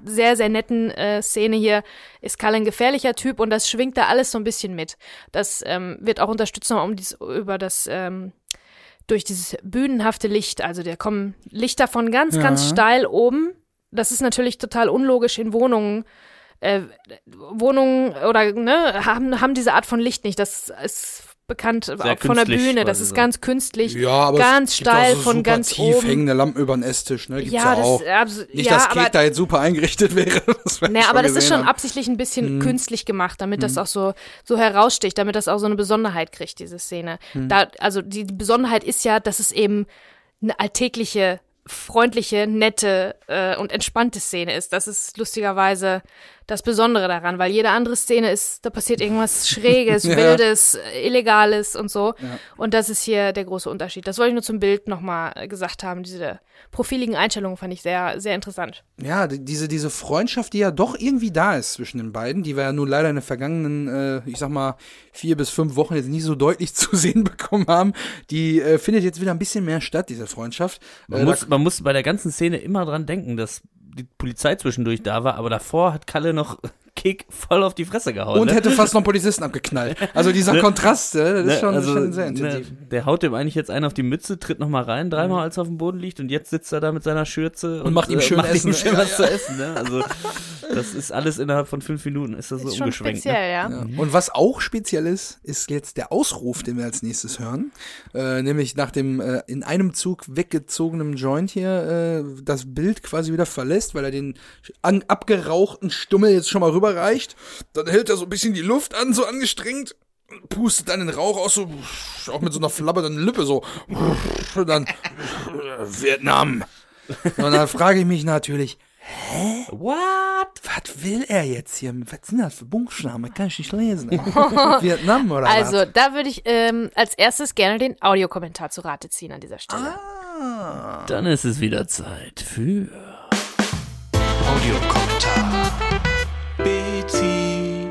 sehr sehr netten äh, Szene hier ist Kalle ein gefährlicher Typ und das schwingt da alles so ein bisschen mit. Das ähm, wird auch unterstützt nochmal um dies, über das ähm, durch dieses bühnenhafte Licht. Also da kommen Lichter von ganz, Ja. ganz steil oben. Das ist natürlich total unlogisch in Wohnungen. Äh, Wohnungen oder ne, haben, haben diese Art von Licht nicht. Das ist bekannt auch von der Bühne. Das ist so. ganz künstlich. Ja, aber ganz es gibt steil auch so von super ganz tief oben. hängende Lampen über den Esstisch, ne? Gibt's ja, ja, das, auch. abs- Nicht, ja, dass aber Kek da jetzt super eingerichtet wäre. Das schon aber das ist schon haben. absichtlich ein bisschen Mhm. künstlich gemacht, damit das auch so, so heraussticht, damit das auch so eine Besonderheit kriegt, diese Szene. Mhm. Da, also die, die Besonderheit ist ja, dass es eben eine alltägliche, freundliche, nette äh, und entspannte Szene ist. Das ist lustigerweise das Besondere daran, weil jede andere Szene ist, da passiert irgendwas Schräges, Ja. Wildes, äh, Illegales und so. Ja. Und das ist hier der große Unterschied. Das wollte ich nur zum Bild nochmal gesagt haben. Diese profiligen Einstellungen fand ich sehr, sehr interessant. Ja, die- diese, diese Freundschaft, die ja doch irgendwie da ist zwischen den beiden, die wir ja nun leider in den vergangenen, äh, ich sag mal, vier bis fünf Wochen jetzt nicht so deutlich zu sehen bekommen haben, die äh, findet jetzt wieder ein bisschen mehr statt, diese Freundschaft. Man, Äh, muss, man muss bei der ganzen Szene immer dran denken, dass die Polizei zwischendurch da war, aber davor hat Kalle noch Kick voll auf die Fresse gehauen. und ne? hätte fast noch einen Polizisten abgeknallt. Also dieser Ne? Kontrast, äh, das ist Ne, schon, also, schon sehr ne, intensiv. der haut dem eigentlich jetzt einen auf die Mütze, tritt noch mal rein, dreimal als er auf dem Boden liegt und jetzt sitzt er da mit seiner Schürze und, macht ihm schön macht Essen. Ihm schön was ja. zu essen. Ne? Also das ist alles innerhalb von fünf Minuten ist das so ist schon umgeschwenkt. Ne? speziell, ja. Ja. Und was auch speziell ist, ist jetzt der Ausruf, den wir als nächstes hören. Äh, nämlich nach dem äh, in einem Zug weggezogenen Joint hier äh, das Bild quasi wieder verlässt, weil er den an, abgerauchten Stummel jetzt schon mal rüberreicht. Dann hält er so ein bisschen die Luft an, so angestrengt. Pustet dann den Rauch aus, so auch mit so einer flabbernden Lippe, so. Und dann Vietnam. Und dann frage ich mich natürlich, What? was will er jetzt hier? Was sind das für Buchstaben? Kann ich nicht lesen. Vietnam oder Also, was? da würde ich ähm, als erstes gerne den Audiokommentar zu Rate ziehen an dieser Stelle. Ah. Dann ist es wieder Zeit für Audiokommentar. Betty.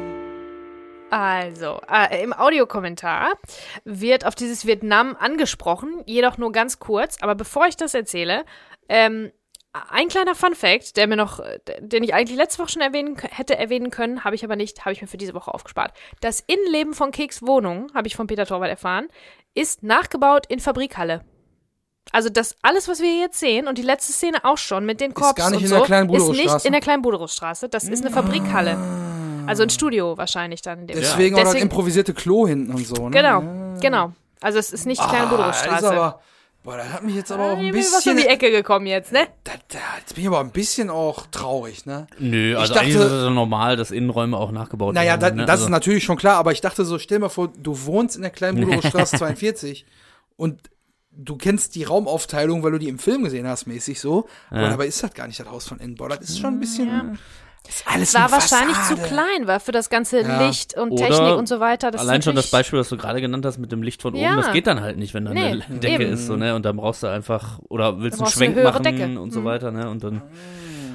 Also, äh, im Audiokommentar wird auf dieses Vietnam angesprochen, jedoch nur ganz kurz. Aber bevor ich das erzähle, ähm, ein kleiner Fun-Fact, der mir noch, den ich eigentlich letzte Woche schon erwähnen hätte erwähnen können, habe ich aber nicht, habe ich mir für diese Woche aufgespart. Das Innenleben von Keks Wohnung, habe ich von Peter Torwald erfahren, ist nachgebaut in Fabrikhalle. Also das alles, was wir jetzt sehen und die letzte Szene auch schon mit den Korps gar nicht und in so, der kleinen ist nicht in der kleinen Buderusstraße. Das ist eine Fabrikhalle. Also ein Studio wahrscheinlich dann. In dem Deswegen Fall. auch das improvisierte Klo hinten und so. Ne? Genau, genau. Also es ist nicht die kleine Ah, Buderusstraße. ist aber, boah, das hat mich jetzt aber auch ein Ich bin was um bisschen. die Ecke gekommen jetzt, ne? Da, da, jetzt bin ich aber ein bisschen auch traurig, ne? Nö, also dachte- eigentlich ist es ja normal, dass Innenräume auch nachgebaut Naja, da, werden. ne? das also, ist natürlich schon klar, aber ich dachte so, stell mal vor, du wohnst in der kleinen Buderusstraße 42 und du kennst die Raumaufteilung, weil du die im Film gesehen hast, mäßig so. Aber dabei ist das gar nicht das Haus von innen. Boah, das ist schon ein bisschen. Ist alles Es war wahrscheinlich zu klein, war für das ganze Ja. Licht und Oder Technik und so weiter. Das Allein schon das Beispiel, was du gerade genannt hast mit dem Licht von oben, Ja. das geht dann halt nicht, wenn da Nee, eine Decke eben. ist, so, ne? Und dann brauchst du einfach, oder willst einen du eine Schwenk höhere machen Decke. und so Mhm. weiter, ne? Und dann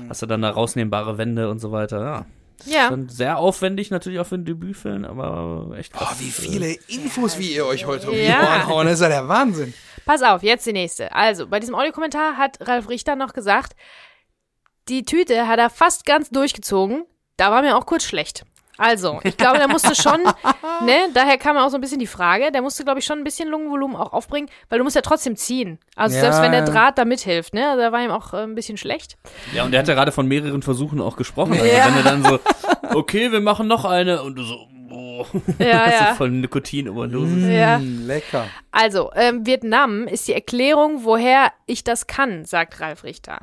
hast du dann da rausnehmbare Wände und so weiter, ja. Ja. Dann sehr aufwendig natürlich auch für einen Debütfilm, aber echt krass. Boah, wie viele Infos, wie ihr euch heute um die Ja. Ohren hauen, das ist ja der Wahnsinn. Pass auf, jetzt die nächste. Also, bei diesem Audiokommentar hat Ralf Richter noch gesagt, die Tüte hat er fast ganz durchgezogen. Da war mir auch kurz schlecht. Also, ich glaube, der musste schon, ne, daher kam auch so ein bisschen die Frage, der musste, glaube ich, schon ein bisschen Lungenvolumen auch aufbringen, weil du musst ja trotzdem ziehen. Also Ja. selbst wenn der Draht da mithilft, ne, also da war ihm auch äh, ein bisschen schlecht. Ja, und der hat ja gerade von mehreren Versuchen auch gesprochen. Also Ja. wenn er dann so, okay, wir machen noch eine und du so, boah, Ja, ja. so voll Nikotin-Überdosis. Mm, Ja. Lecker. Also, ähm, Vietnam ist die Erklärung, woher ich das kann, sagt Ralf Richter.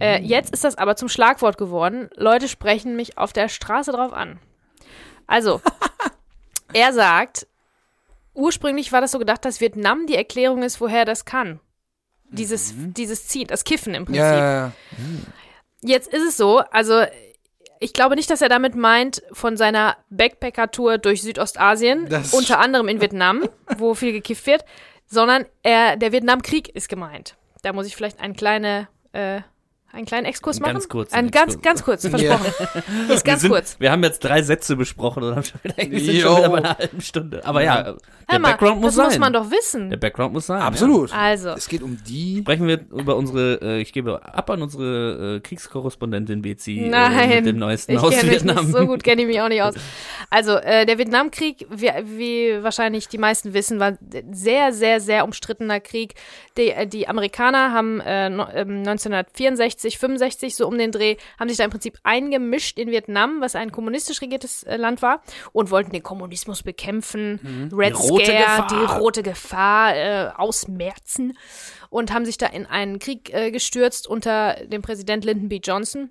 Äh, jetzt ist das aber zum Schlagwort geworden. Leute sprechen mich auf der Straße drauf an. Also, er sagt, ursprünglich war das so gedacht, dass Vietnam die Erklärung ist, woher er das kann. Dieses, dieses Ziehen, das Kiffen im Prinzip. Ja, ja, ja. Jetzt ist es so, also ich glaube nicht, dass er damit meint von seiner Backpacker-Tour durch Südostasien, Das- unter anderem in Vietnam, wo viel gekifft wird, sondern er, der Vietnamkrieg ist gemeint. Da muss ich vielleicht eine kleine, äh, einen kleinen Exkurs machen. ganz kurzen Ein ganz, ganz kurz, versprochen. Ist ganz wir sind, kurz. Wir haben jetzt drei Sätze besprochen und haben schon wieder, wir sind schon wieder bei einer halben Stunde. Aber ja, der Hör mal, Background muss das sein. muss man doch wissen. der Background muss sein. Absolut. Also, Es geht um die. Sprechen wir über unsere, äh, ich gebe ab an unsere äh, Kriegskorrespondentin Bezi äh, Nein, mit dem neuesten ich aus kenne mich Vietnam. nicht so gut, kenne ich mich auch nicht aus. Also, äh, der Vietnamkrieg, wie, wie wahrscheinlich die meisten wissen, war ein sehr, sehr, sehr umstrittener Krieg. Die, äh, die Amerikaner haben äh, no, ähm, 1964, 65 so um den Dreh, haben sich da im Prinzip eingemischt in Vietnam, was ein kommunistisch regiertes äh, Land war, und wollten den Kommunismus bekämpfen, Red Die rote Scare, Gefahr. die rote Gefahr äh, ausmerzen und haben sich da in einen Krieg äh, gestürzt unter dem Präsident Lyndon B. Johnson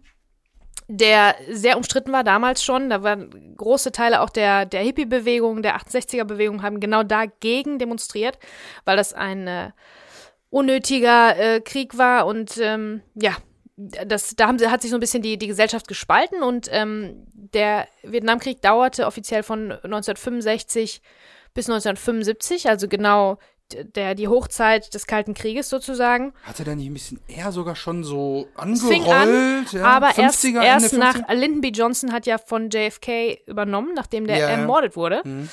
der sehr umstritten war damals schon. Da waren große Teile auch der, der Hippie-Bewegung, der 68er-Bewegung haben genau dagegen demonstriert, weil das ein äh, unnötiger äh, Krieg war und ähm, ja, das, da haben, hat sich so ein bisschen die, die Gesellschaft gespalten und ähm, der Vietnamkrieg dauerte offiziell von 1965 bis 1975, also genau der, die Hochzeit des Kalten Krieges sozusagen. Hatte der nicht ein bisschen eher sogar schon so fing an, angerollt? ja? aber erst, 50er, erst Ende nach 50er? Lyndon B. Johnson hat ja von JFK übernommen, nachdem der ja. ermordet wurde. Mhm.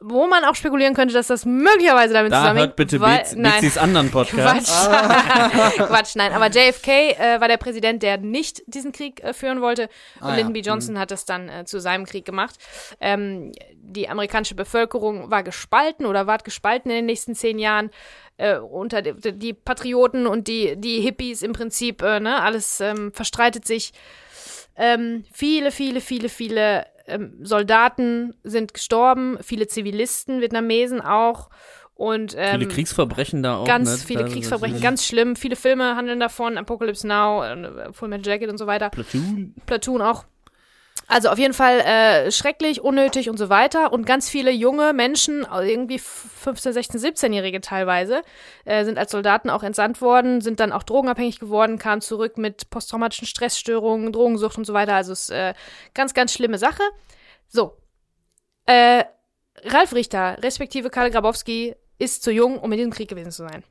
Wo man auch spekulieren könnte, dass das möglicherweise damit Da zusammenhängt. hört bitte weil, nein, Bezis anderen Podcast. Quatsch. Quatsch, nein. Aber JFK äh, war der Präsident, der nicht diesen Krieg äh, führen wollte. Und Ah, ja. Lyndon B. Johnson hat es dann äh, zu seinem Krieg gemacht. Ähm, die amerikanische Bevölkerung war gespalten oder ward gespalten in den nächsten zehn Jahren. Äh, unter die, die Patrioten und die, die Hippies im Prinzip, äh, ne, alles ähm, verstreitet sich. Ähm, viele, viele, viele, viele ähm, Soldaten sind gestorben, viele Zivilisten, Vietnamesen auch. Und ähm, Viele Kriegsverbrechen da auch. ganz ne? viele Da- Kriegsverbrechen, ganz schlimm. Viele Filme handeln davon, Apocalypse Now, äh, Full Metal Jacket und so weiter. Platoon. Platoon auch. Also auf jeden Fall äh, schrecklich, unnötig und so weiter. Und ganz viele junge Menschen, irgendwie 15, 16, 17-Jährige teilweise, äh, sind als Soldaten auch entsandt worden, sind dann auch drogenabhängig geworden, kamen zurück mit posttraumatischen Stressstörungen, Drogensucht und so weiter. Also es ist äh, ganz, ganz schlimme Sache. So. Äh, Ralf Richter, respektive Karl Grabowski, ist zu jung, um in diesem Krieg gewesen zu sein.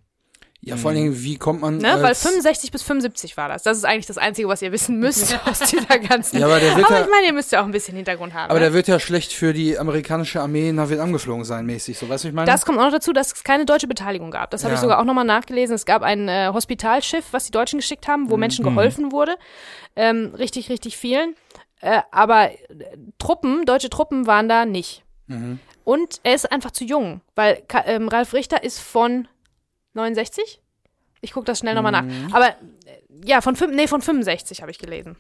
Ja, vor allen Dingen, wie kommt man. Ne? Weil als- 65 bis 75 war das. Das ist eigentlich das Einzige, was ihr wissen müsst aus dieser ganzen. Ja, aber der wird aber ja- ich meine, ihr müsst ja auch ein bisschen Hintergrund haben. Aber ne? der wird ja schlecht für die amerikanische Armee nach Vietnam geflogen sein, mäßig. So, weißt du, ich meine? das kommt auch noch dazu, dass es keine deutsche Beteiligung gab. Das habe Ja. ich sogar auch nochmal nachgelesen. Es gab ein äh, Hospitalschiff, was die Deutschen geschickt haben, wo Menschen geholfen wurde. Ähm, richtig, richtig vielen. Äh, aber äh, Truppen, deutsche Truppen waren da nicht. Mhm. Und er ist einfach zu jung, weil ähm, Ralf Richter ist von 69? Ich gucke das schnell nochmal nach. Aber äh, ja, von, fünf, nee, von 65 habe ich gelesen.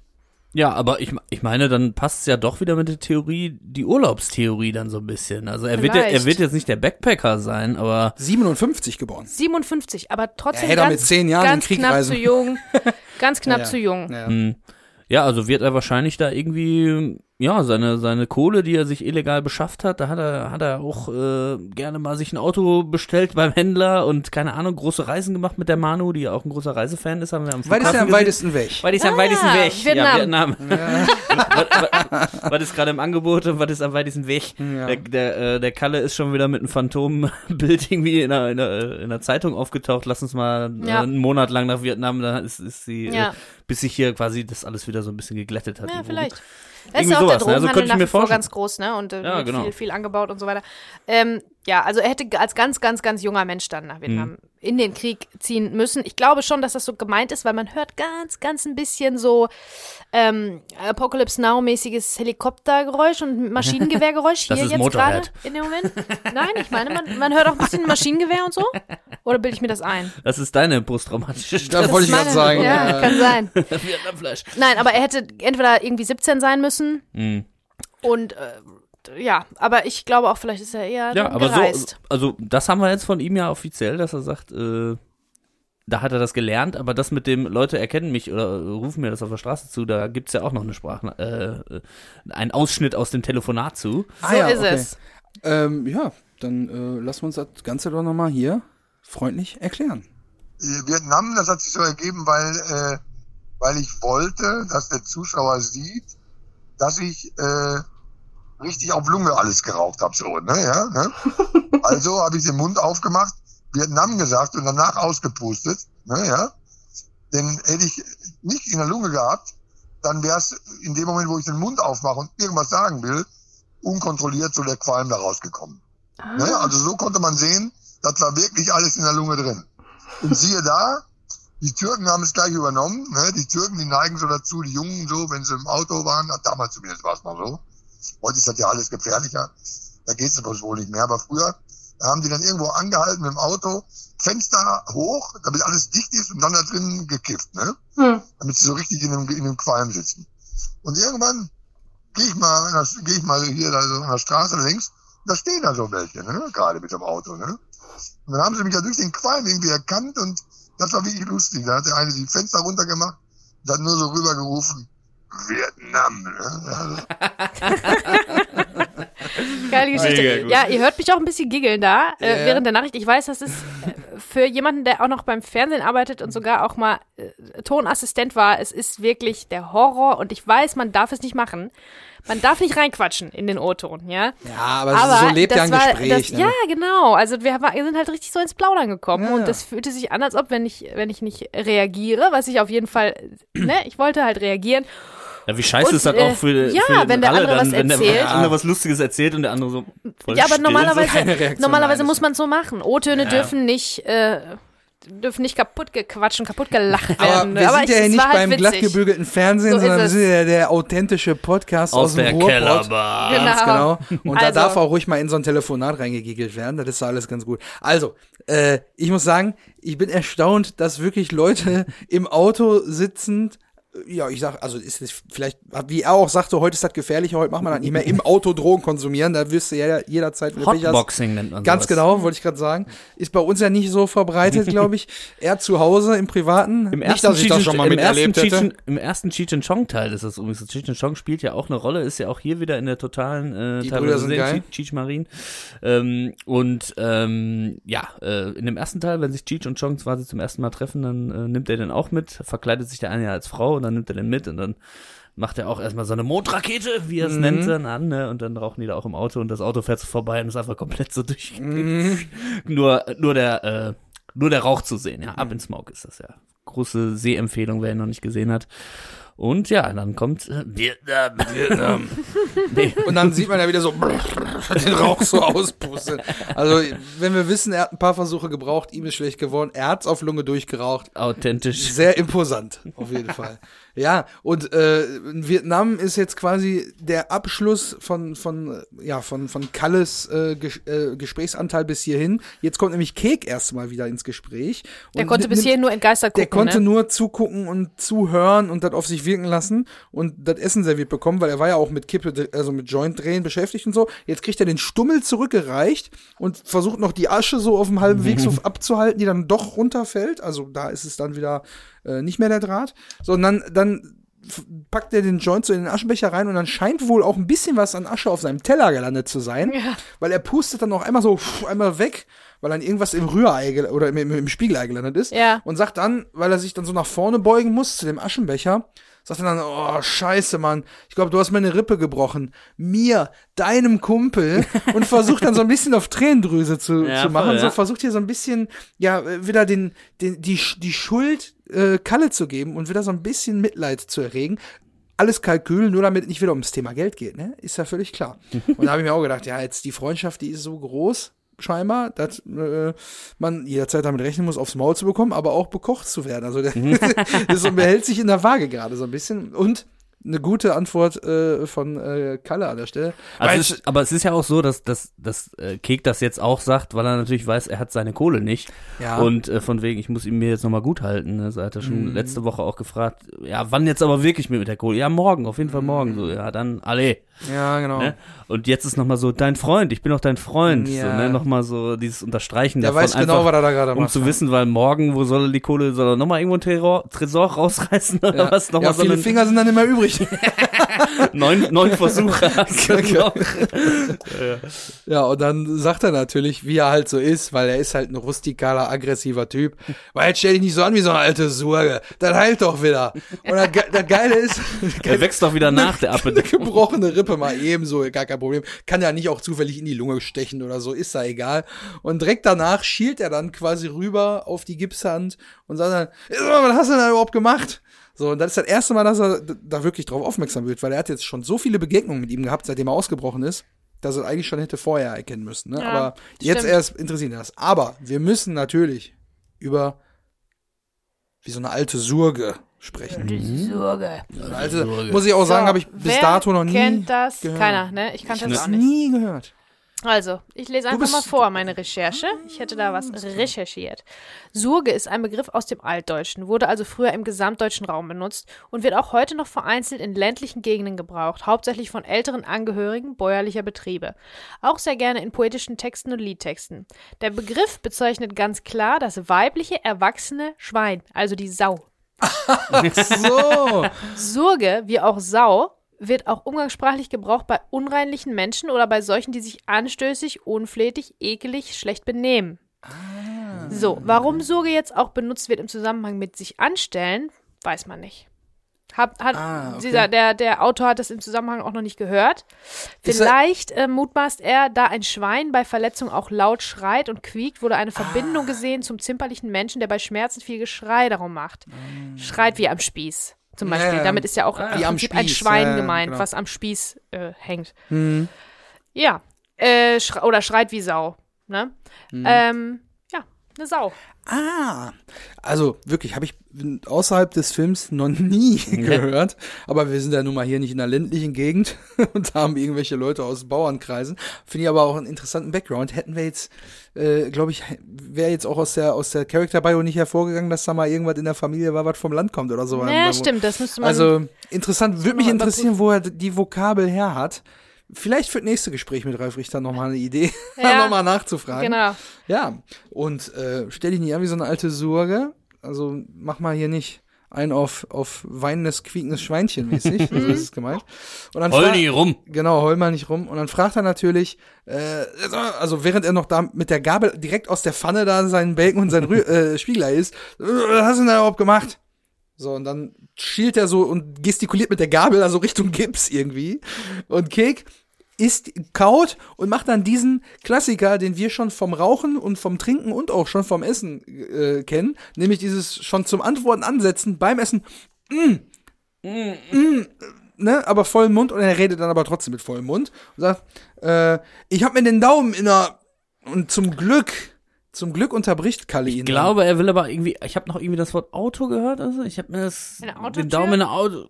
Ja, aber ich, ich meine, dann passt es ja doch wieder mit der Theorie, die Urlaubstheorie dann so ein bisschen. Also er wird, ja, er wird jetzt nicht der Backpacker sein, aber 57 geboren. 57, aber trotzdem Er hätte ganz, mit zehn Jahren ganz Krieg knapp reisen. zu jung. Ganz knapp Ja, ja. zu jung. Ja. hm, ja, also wird er wahrscheinlich da irgendwie, ja, seine, seine Kohle, die er sich illegal beschafft hat, da hat er, hat er auch äh, gerne mal sich ein Auto bestellt beim Händler und keine Ahnung, große Reisen gemacht mit der Manu, die ja auch ein großer Reisefan ist, haben wir am Weil das ist ja am weitesten weg. Weil ist am Ah, weitesten weg. Vietnam. Ja, Vietnam. was, was, was ist gerade im Angebot und was ist am weitesten weg? Ja. Der, der, äh, der Kalle ist schon wieder mit einem Phantombild irgendwie in der, in, der, in der Zeitung aufgetaucht. Lass uns mal äh, Ja. einen Monat lang nach Vietnam, dann ist, ist sie, Ja. äh, bis sich hier quasi das alles wieder so ein bisschen geglättet hat. Ja, die Wogen. Vielleicht. Da ist ja auch der sowas, ne? Also Drogenhandel könnte ich nach wie vor ganz groß, ne? Und äh, Ja, genau. viel, viel angebaut und so weiter. Ähm, ja, also er hätte als ganz, ganz, ganz junger Mensch dann nach Vietnam in den Krieg ziehen müssen. Ich glaube schon, dass das so gemeint ist, weil man hört ganz, ganz ein bisschen so ähm, Apocalypse Now-mäßiges Helikoptergeräusch und Maschinengewehrgeräusch Das hier jetzt gerade in dem Moment. Nein, ich meine, man, man hört auch ein bisschen Maschinengewehr und so. Oder bilde ich mir das ein? Das ist deine posttraumatische Da Stress. wollte ich Das gerade sagen. Ja, äh, kann sein. Vietnamfleisch. Nein, aber er hätte entweder irgendwie 17 sein müssen Mhm. und äh, ja, aber ich glaube auch, vielleicht ist er eher Ja, aber so, gereist. also das haben wir jetzt von ihm ja offiziell, dass er sagt, äh, da hat er das gelernt, aber das mit dem Leute erkennen mich oder rufen mir das auf der Straße zu, da gibt's ja auch noch eine Sprache, äh, einen Ausschnitt aus dem Telefonat zu. ah, so ja, ist okay. es. Ähm, ja, dann äh, lassen wir uns das Ganze doch nochmal hier freundlich erklären. Äh, Vietnam, das hat sich so ergeben, weil, äh, weil ich wollte, dass der Zuschauer sieht, dass ich äh, richtig auf Lunge alles geraucht habe. So, ne, ja, ne? Also habe ich den Mund aufgemacht, Vietnam gesagt und danach ausgepustet. Ne, ja? Denn hätte ich nicht in der Lunge gehabt, dann wäre es in dem Moment, wo ich den Mund aufmache und irgendwas sagen will, unkontrolliert so der Qualm da rausgekommen. Ne? Also so konnte man sehen, das war wirklich alles in der Lunge drin. Und siehe da, die Türken haben es gleich übernommen. Ne? Die Türken, die neigen so dazu, die Jungen so, wenn sie im Auto waren, damals zumindest war es noch so. Heute ist das ja alles gefährlicher. Da geht es wohl nicht mehr. Aber früher, da haben die dann irgendwo angehalten mit dem Auto, Fenster hoch, damit alles dicht ist und dann da drin gekifft, ne? Hm. Damit sie so richtig in dem, in dem Qualm sitzen. Und irgendwann gehe ich mal, gehe ich mal hier da so an der Straße links, da stehen da so welche, ne? Gerade mit dem Auto, ne? Und dann haben sie mich ja durch den Qualm irgendwie erkannt und das war wirklich lustig. Da hat der eine die Fenster runtergemacht und hat nur so rübergerufen, Vietnam. Ne? Geile Geschichte. Mega. Ja, ihr hört mich auch ein bisschen giggeln da äh, Ja. während der Nachricht. Ich weiß, das ist äh, für jemanden, der auch noch beim Fernsehen arbeitet und sogar auch mal äh, Tonassistent war, es ist wirklich der Horror und ich weiß, man darf es nicht machen. Man darf nicht reinquatschen in den O-Ton, ja. Ja, aber, so lebt ja ein war- Gespräch. Das, ne? Ja, genau. Also wir wir sind halt richtig so ins Plaudern gekommen Ja, und das fühlte sich an, als ob, wenn ich, wenn ich nicht reagiere, was ich auf jeden Fall, ne, ich wollte halt reagieren. Ja, wie scheiße Und, ist das äh, auch für, ja, für wenn der alle andere dann, was wenn der erzählt. andere was Lustiges erzählt und der andere so voll Ja, aber still normalerweise, Reaktion, normalerweise muss man es so machen. O-Töne dürfen nicht, äh, dürfen nicht kaputt gequatscht und kaputt gelacht Aber werden. wir sind ich- ja hier nicht halt beim witzig. glatt gebügelten Fernsehen, So sondern wir sind ja der authentische Podcast aus, aus dem der Ruhrpott. Kellerbar. Ganz Genau. genau. Und da Also- darf auch ruhig mal in so ein Telefonat reingegiegelt werden. Das ist doch alles ganz gut. Also, äh, ich muss sagen, ich bin erstaunt, dass wirklich Leute im Auto sitzend ja, ich sag, also ist es vielleicht, wie er auch sagte, heute ist das gefährlicher, heute macht man das nicht mehr im Auto Drogen konsumieren, da wirst du ja jederzeit hast. Hotboxing nennt man Ganz sowas. genau, wollte ich gerade sagen. Ist bei uns ja nicht so verbreitet, glaube ich. Eher zu Hause im Privaten. Im nicht, ersten, dass ich das schon mal im, miterlebt ersten hätte. Cheech, Im ersten Cheech and Chong Teil ist das übrigens. Cheech Chong spielt ja auch eine Rolle, ist ja auch hier wieder in der totalen äh, Die teilweise Brüder sind sehr geil. Cheech- Cheech Marin. Ähm, und ähm, ja, äh, in dem ersten Teil, wenn sich Cheech und Chong quasi zum ersten Mal treffen, dann äh, nimmt er den auch mit, verkleidet sich der eine ja als Frau und dann nimmt er den mit und dann macht er auch erstmal so eine Mondrakete, wie er es Mhm. nennt, dann an, ne? Und dann rauchen die da auch im Auto und das Auto fährt so vorbei und ist einfach komplett so durch. Mhm. nur, nur der, äh, nur der Rauch zu sehen, ja. Up in Smoke ist das ja. Große Sehempfehlung, wer ihn noch nicht gesehen hat. Und ja, dann kommt äh, Vietnam, Vietnam. nee. Und dann sieht man ja wieder so den Rauch so auspustet. Also, wenn wir wissen, er hat ein paar Versuche gebraucht, ihm ist schlecht geworden, er hat's auf Lunge durchgeraucht. Authentisch. Sehr imposant, auf jeden Fall. Ja, und äh, Vietnam ist jetzt quasi der Abschluss von, von, ja, von, von Kalles äh, Ges äh, Gesprächsanteil bis hierhin. Jetzt kommt nämlich Kek erstmal wieder ins Gespräch. Der konnte bis hierhin nur entgeistert der gucken. konnte ne? nur zugucken und zuhören und das auf sich wirken lassen und das Essen serviert bekommen, weil er war ja auch mit Kippe, also mit Joint drehen beschäftigt und so. Jetzt kriegt er den Stummel zurückgereicht und versucht noch die Asche so auf dem halben Weg so abzuhalten, die dann doch runterfällt. Also da ist es dann wieder äh, nicht mehr der Draht. So, und dann, packt er den Joint so in den Aschenbecher rein und dann scheint wohl auch ein bisschen was an Asche auf seinem Teller gelandet zu sein, Ja. weil er pustet dann noch einmal so pff, einmal weg, weil dann irgendwas im Rührei oder im, im, im Spiegelei gelandet ist Ja. und sagt dann, weil er sich dann so nach vorne beugen muss zu dem Aschenbecher, sagt er dann, oh, scheiße, Mann, ich glaube, du hast meine Rippe gebrochen. Mir, deinem Kumpel. Und versucht dann so ein bisschen auf Tränendrüse zu, Ja, zu machen. voll, So ja. versucht hier so ein bisschen, ja, wieder den, den, die, die Schuld äh, Kalle zu geben und wieder so ein bisschen Mitleid zu erregen. Alles Kalkül, nur damit nicht wieder ums Thema Geld geht, ne? Ist ja völlig klar. Und da habe ich mir auch gedacht, ja, jetzt die Freundschaft, die ist so groß, scheinbar, dass äh, man jederzeit damit rechnen muss, aufs Maul zu bekommen, aber auch bekocht zu werden. Also der Mhm. das behält sich in der Waage gerade so ein bisschen. Und eine gute Antwort äh, von äh, Kalle an der Stelle. Also es ist, aber es ist ja auch so, dass, dass, dass äh, Kek das jetzt auch sagt, weil er natürlich weiß, er hat seine Kohle nicht. Ja. Und äh, von wegen, ich muss ihn mir jetzt nochmal gut halten. Ne? So hat er schon Mhm. letzte Woche auch gefragt, ja, wann jetzt aber wirklich mit der Kohle? Ja, morgen, auf jeden Fall morgen. So, ja, dann alle. ja, genau. Ne? Und jetzt ist nochmal so, dein Freund, ich bin auch dein Freund. So, Ja. ne? Nochmal so dieses Unterstreichen der davon. weiß genau, einfach, was er da gerade um macht. zu wissen, weil morgen, wo soll er die Kohle, soll er nochmal irgendwo ein Tresor, Tresor rausreißen oder ja. was? Nochmal ja, so viele einen Finger sind dann immer übrig. neun, neun Versuche hast du Genau. noch. Ja, und dann sagt er natürlich, wie er halt so ist, weil er ist halt ein rustikaler, aggressiver Typ. Weil jetzt stell dich nicht so an wie so eine alte Surge. Das heilt doch wieder. Und das, Ge- das Geile ist, Er wächst doch wieder nach, der Appe. eine gebrochene Rippe mal ebenso, gar kein Problem. Kann ja nicht auch zufällig in die Lunge stechen oder so, ist da egal. Und direkt danach schielt er dann quasi rüber auf die Gipshand und sagt dann, "Sag mal, was hast du denn da überhaupt gemacht? So, und das ist das erste Mal, dass er da wirklich drauf aufmerksam wird, weil er hat jetzt schon so viele Begegnungen mit ihm gehabt, seitdem er ausgebrochen ist, dass er eigentlich schon hätte vorher erkennen müssen. Ne? Ja, Aber jetzt stimmt. erst interessiert das. Aber wir müssen natürlich über wie so eine alte Surge sprechen. Sorge. Eine alte, muss ich auch sagen, habe ich bis dato noch nie kennt das? gehört. Keiner, ne? Ich kannte Ich das habe auch das nicht. nie gehört. Also, ich lese einfach mal vor, meine Recherche. Ich hätte da was recherchiert. Surge ist ein Begriff aus dem Altdeutschen, wurde also früher im gesamtdeutschen Raum benutzt und wird auch heute noch vereinzelt in ländlichen Gegenden gebraucht, hauptsächlich von älteren Angehörigen bäuerlicher Betriebe. Auch sehr gerne in poetischen Texten und Liedtexten. Der Begriff bezeichnet ganz klar das weibliche, erwachsene Schwein, also die Sau. So. Surge, wie auch Sau, wird auch umgangssprachlich gebraucht bei unreinlichen Menschen oder bei solchen, die sich anstößig, unflätig, ekelig, schlecht benehmen. So, warum Surge jetzt auch benutzt wird im Zusammenhang mit sich anstellen, weiß man nicht. Hab, hat, Ah, okay. dieser, der, der Autor hat das im Zusammenhang auch noch nicht gehört. Vielleicht äh, mutmaßt er, da ein Schwein bei Verletzung auch laut schreit und quiekt, wurde eine Ah. Verbindung gesehen zum zimperlichen Menschen, der bei Schmerzen viel Geschrei darum macht. Schreit wie am Spieß. Zum Beispiel. ja. Damit ist ja auch Ah, im Prinzip ein Spieß, Schwein ja, gemeint, genau. was am Spieß äh, hängt. Hm. Ja. Äh, schre oder schreit wie Sau. Ne? Hm. Ähm, eine Sau. Ah, also wirklich, habe ich außerhalb des Films noch nie gehört. Aber wir sind ja nun mal hier nicht in einer ländlichen Gegend und haben irgendwelche Leute aus Bauernkreisen. Finde ich aber auch einen interessanten Background. Hätten wir jetzt, äh, glaube ich, wäre jetzt auch aus der aus der Character Bio nicht hervorgegangen, dass da mal irgendwas in der Familie war, was vom Land kommt oder so. Ja, stimmt, das müsste man. Also interessant, würde mich interessieren, wo er die Vokabel her hat. Vielleicht für das nächste Gespräch mit Ralf Richter nochmal eine Idee, Ja, nochmal nachzufragen. genau. Ja, und äh, stell dich nicht an wie so eine alte Sorge. Also mach mal hier nicht ein auf, auf weinendes, quiekendes Schweinchen mäßig. so ist es gemeint. Und dann Heul nie rum. Genau, heul mal nicht rum. Und dann fragt er natürlich, äh, also während er noch da mit der Gabel direkt aus der Pfanne da seinen Bacon und sein Rü äh, Spiegelei isst, äh, was hast du denn da überhaupt gemacht? So, und dann schielt er so und gestikuliert mit der Gabel, also Richtung Gips irgendwie. Und Kek isst, kaut und macht dann diesen Klassiker, den wir schon vom Rauchen und vom Trinken und auch schon vom Essen äh, kennen, nämlich dieses schon zum Antworten ansetzen beim Essen. Mm, mm, ne, aber vollen Mund und er redet dann aber trotzdem mit vollem Mund und sagt, äh, ich hab mir den Daumen in der und zum Glück, zum Glück unterbricht Kalle ihn. Ich glaube, er will aber irgendwie, ich habe noch irgendwie das Wort Auto gehört, also ich habe mir das, den Daumen in der Auto,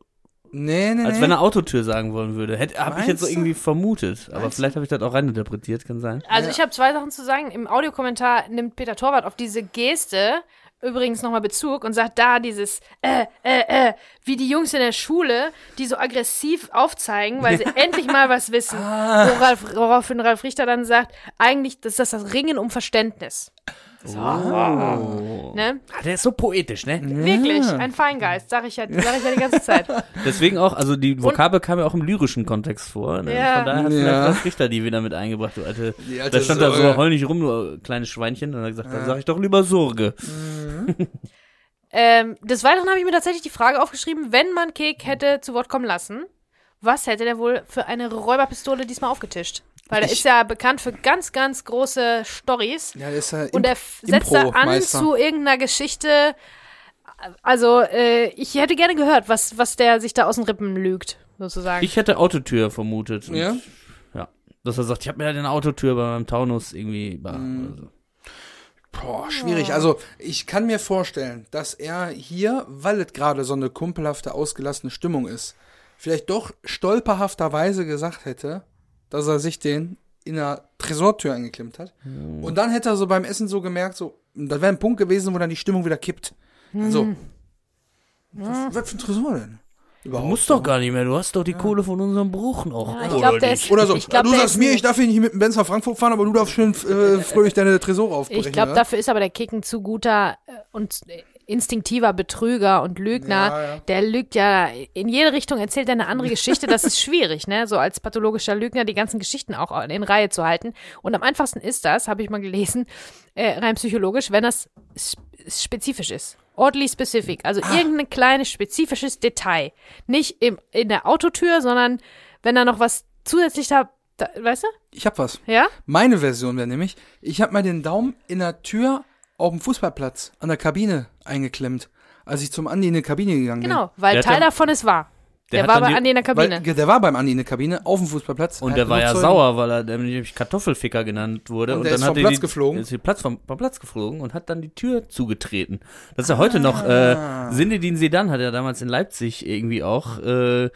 Nee, nee, als wenn er Autotür sagen wollen würde. Hätte, habe ich jetzt so Meinst irgendwie vermutet, aber vielleicht habe ich das auch reininterpretiert, kann sein. Also Ja. ich habe zwei Sachen zu sagen. Im Audiokommentar nimmt Peter Torwart auf diese Geste übrigens nochmal Bezug und sagt da dieses äh, äh, äh, wie die Jungs in der Schule, die so aggressiv aufzeigen, weil sie endlich mal was wissen. Ah. Worauf, woraufhin Ralf Richter dann sagt, eigentlich ist das das Ringen um Verständnis. So. Ne? Ah, der ist so poetisch, ne? Wirklich, ein Feingeist, sag ich ja, sag ich ja die ganze Zeit. Deswegen auch, also die Vokabel kam ja auch im lyrischen Kontext vor. Ne? Ja. Von daher hat Ja. vielleicht Richter die wieder mit eingebracht, du alte. Alte da stand da Sorge. so, heul nicht rum, du kleines Schweinchen. Und dann hat gesagt, dann sag ich doch lieber Sorge. Ähm, des Weiteren habe ich mir tatsächlich die Frage aufgeschrieben, wenn man Kek hätte zu Wort kommen lassen, was hätte der wohl für eine Räuberpistole diesmal aufgetischt? Weil er ist ja bekannt für ganz, ganz große Stories. Ja, ist ja Und er setzt da an zu irgendeiner Geschichte. Also, äh, ich hätte gerne gehört, was, was der sich da aus den Rippen lügt, sozusagen. Ich hätte Autotür vermutet. Und Ja? Dass er sagt, ich habe mir halt eine Autotür beim Taunus irgendwie. Bah, Mhm. so. Boah, schwierig. Also, ich kann mir vorstellen, dass er hier, weil es gerade so eine kumpelhafte, ausgelassene Stimmung ist, vielleicht doch stolperhafterweise gesagt hätte, dass er sich den in der Tresortür eingeklemmt hat. Und dann hätte er so beim Essen so gemerkt, so, das wäre ein Punkt gewesen, wo dann die Stimmung wieder kippt. So. Was, was für ein Tresor denn? Du Überhaupt musst doch gar nicht mehr, du hast doch die Kohle von unserem Bruch noch. Ja, ich oder glaub, der nicht? ist- Oder so, Ich glaub, du sagst mir, ich darf hier nicht mit dem Benz nach Frankfurt fahren, aber du darfst schön äh, fröhlich deine Tresore aufbrechen. Ich glaube, ja? dafür ist aber der Kicken zu guter äh, und äh, instinktiver Betrüger und Lügner. Ja, ja. Der lügt ja in jede Richtung, erzählt er eine andere Geschichte. Das ist schwierig, ne? So als pathologischer Lügner die ganzen Geschichten auch in Reihe zu halten. Und am einfachsten ist das, habe ich mal gelesen, äh, rein psychologisch, wenn das sp- spezifisch ist. Oddly specific. Also Ah. irgendein kleines spezifisches Detail. Nicht im, in der Autotür, sondern wenn da noch was zusätzlich da, da weißt du? Ich hab was. Ja? Meine Version wäre nämlich, ich habe mal den Daumen in der Tür auf dem Fußballplatz an der Kabine eingeklemmt, als ich zum Andi in die Kabine gegangen Genau, weil Der hat Teil dann- davon ist wahr. der Der, hat war dann bei die- Andi in der bin. Kabine. Weil, der war beim Andi in der Kabine auf dem Fußballplatz. Und Er der hat war ja genug sauer, weil er nämlich Kartoffelficker genannt wurde. Und Und, der dann ist hat vom er Platz die, geflogen? Ist die Platz vom, vom Platz geflogen und hat dann die Tür zugetreten. Das ist ja heute noch, Ah. äh, Zinedine Sedan hat ja damals in Leipzig irgendwie auch, äh,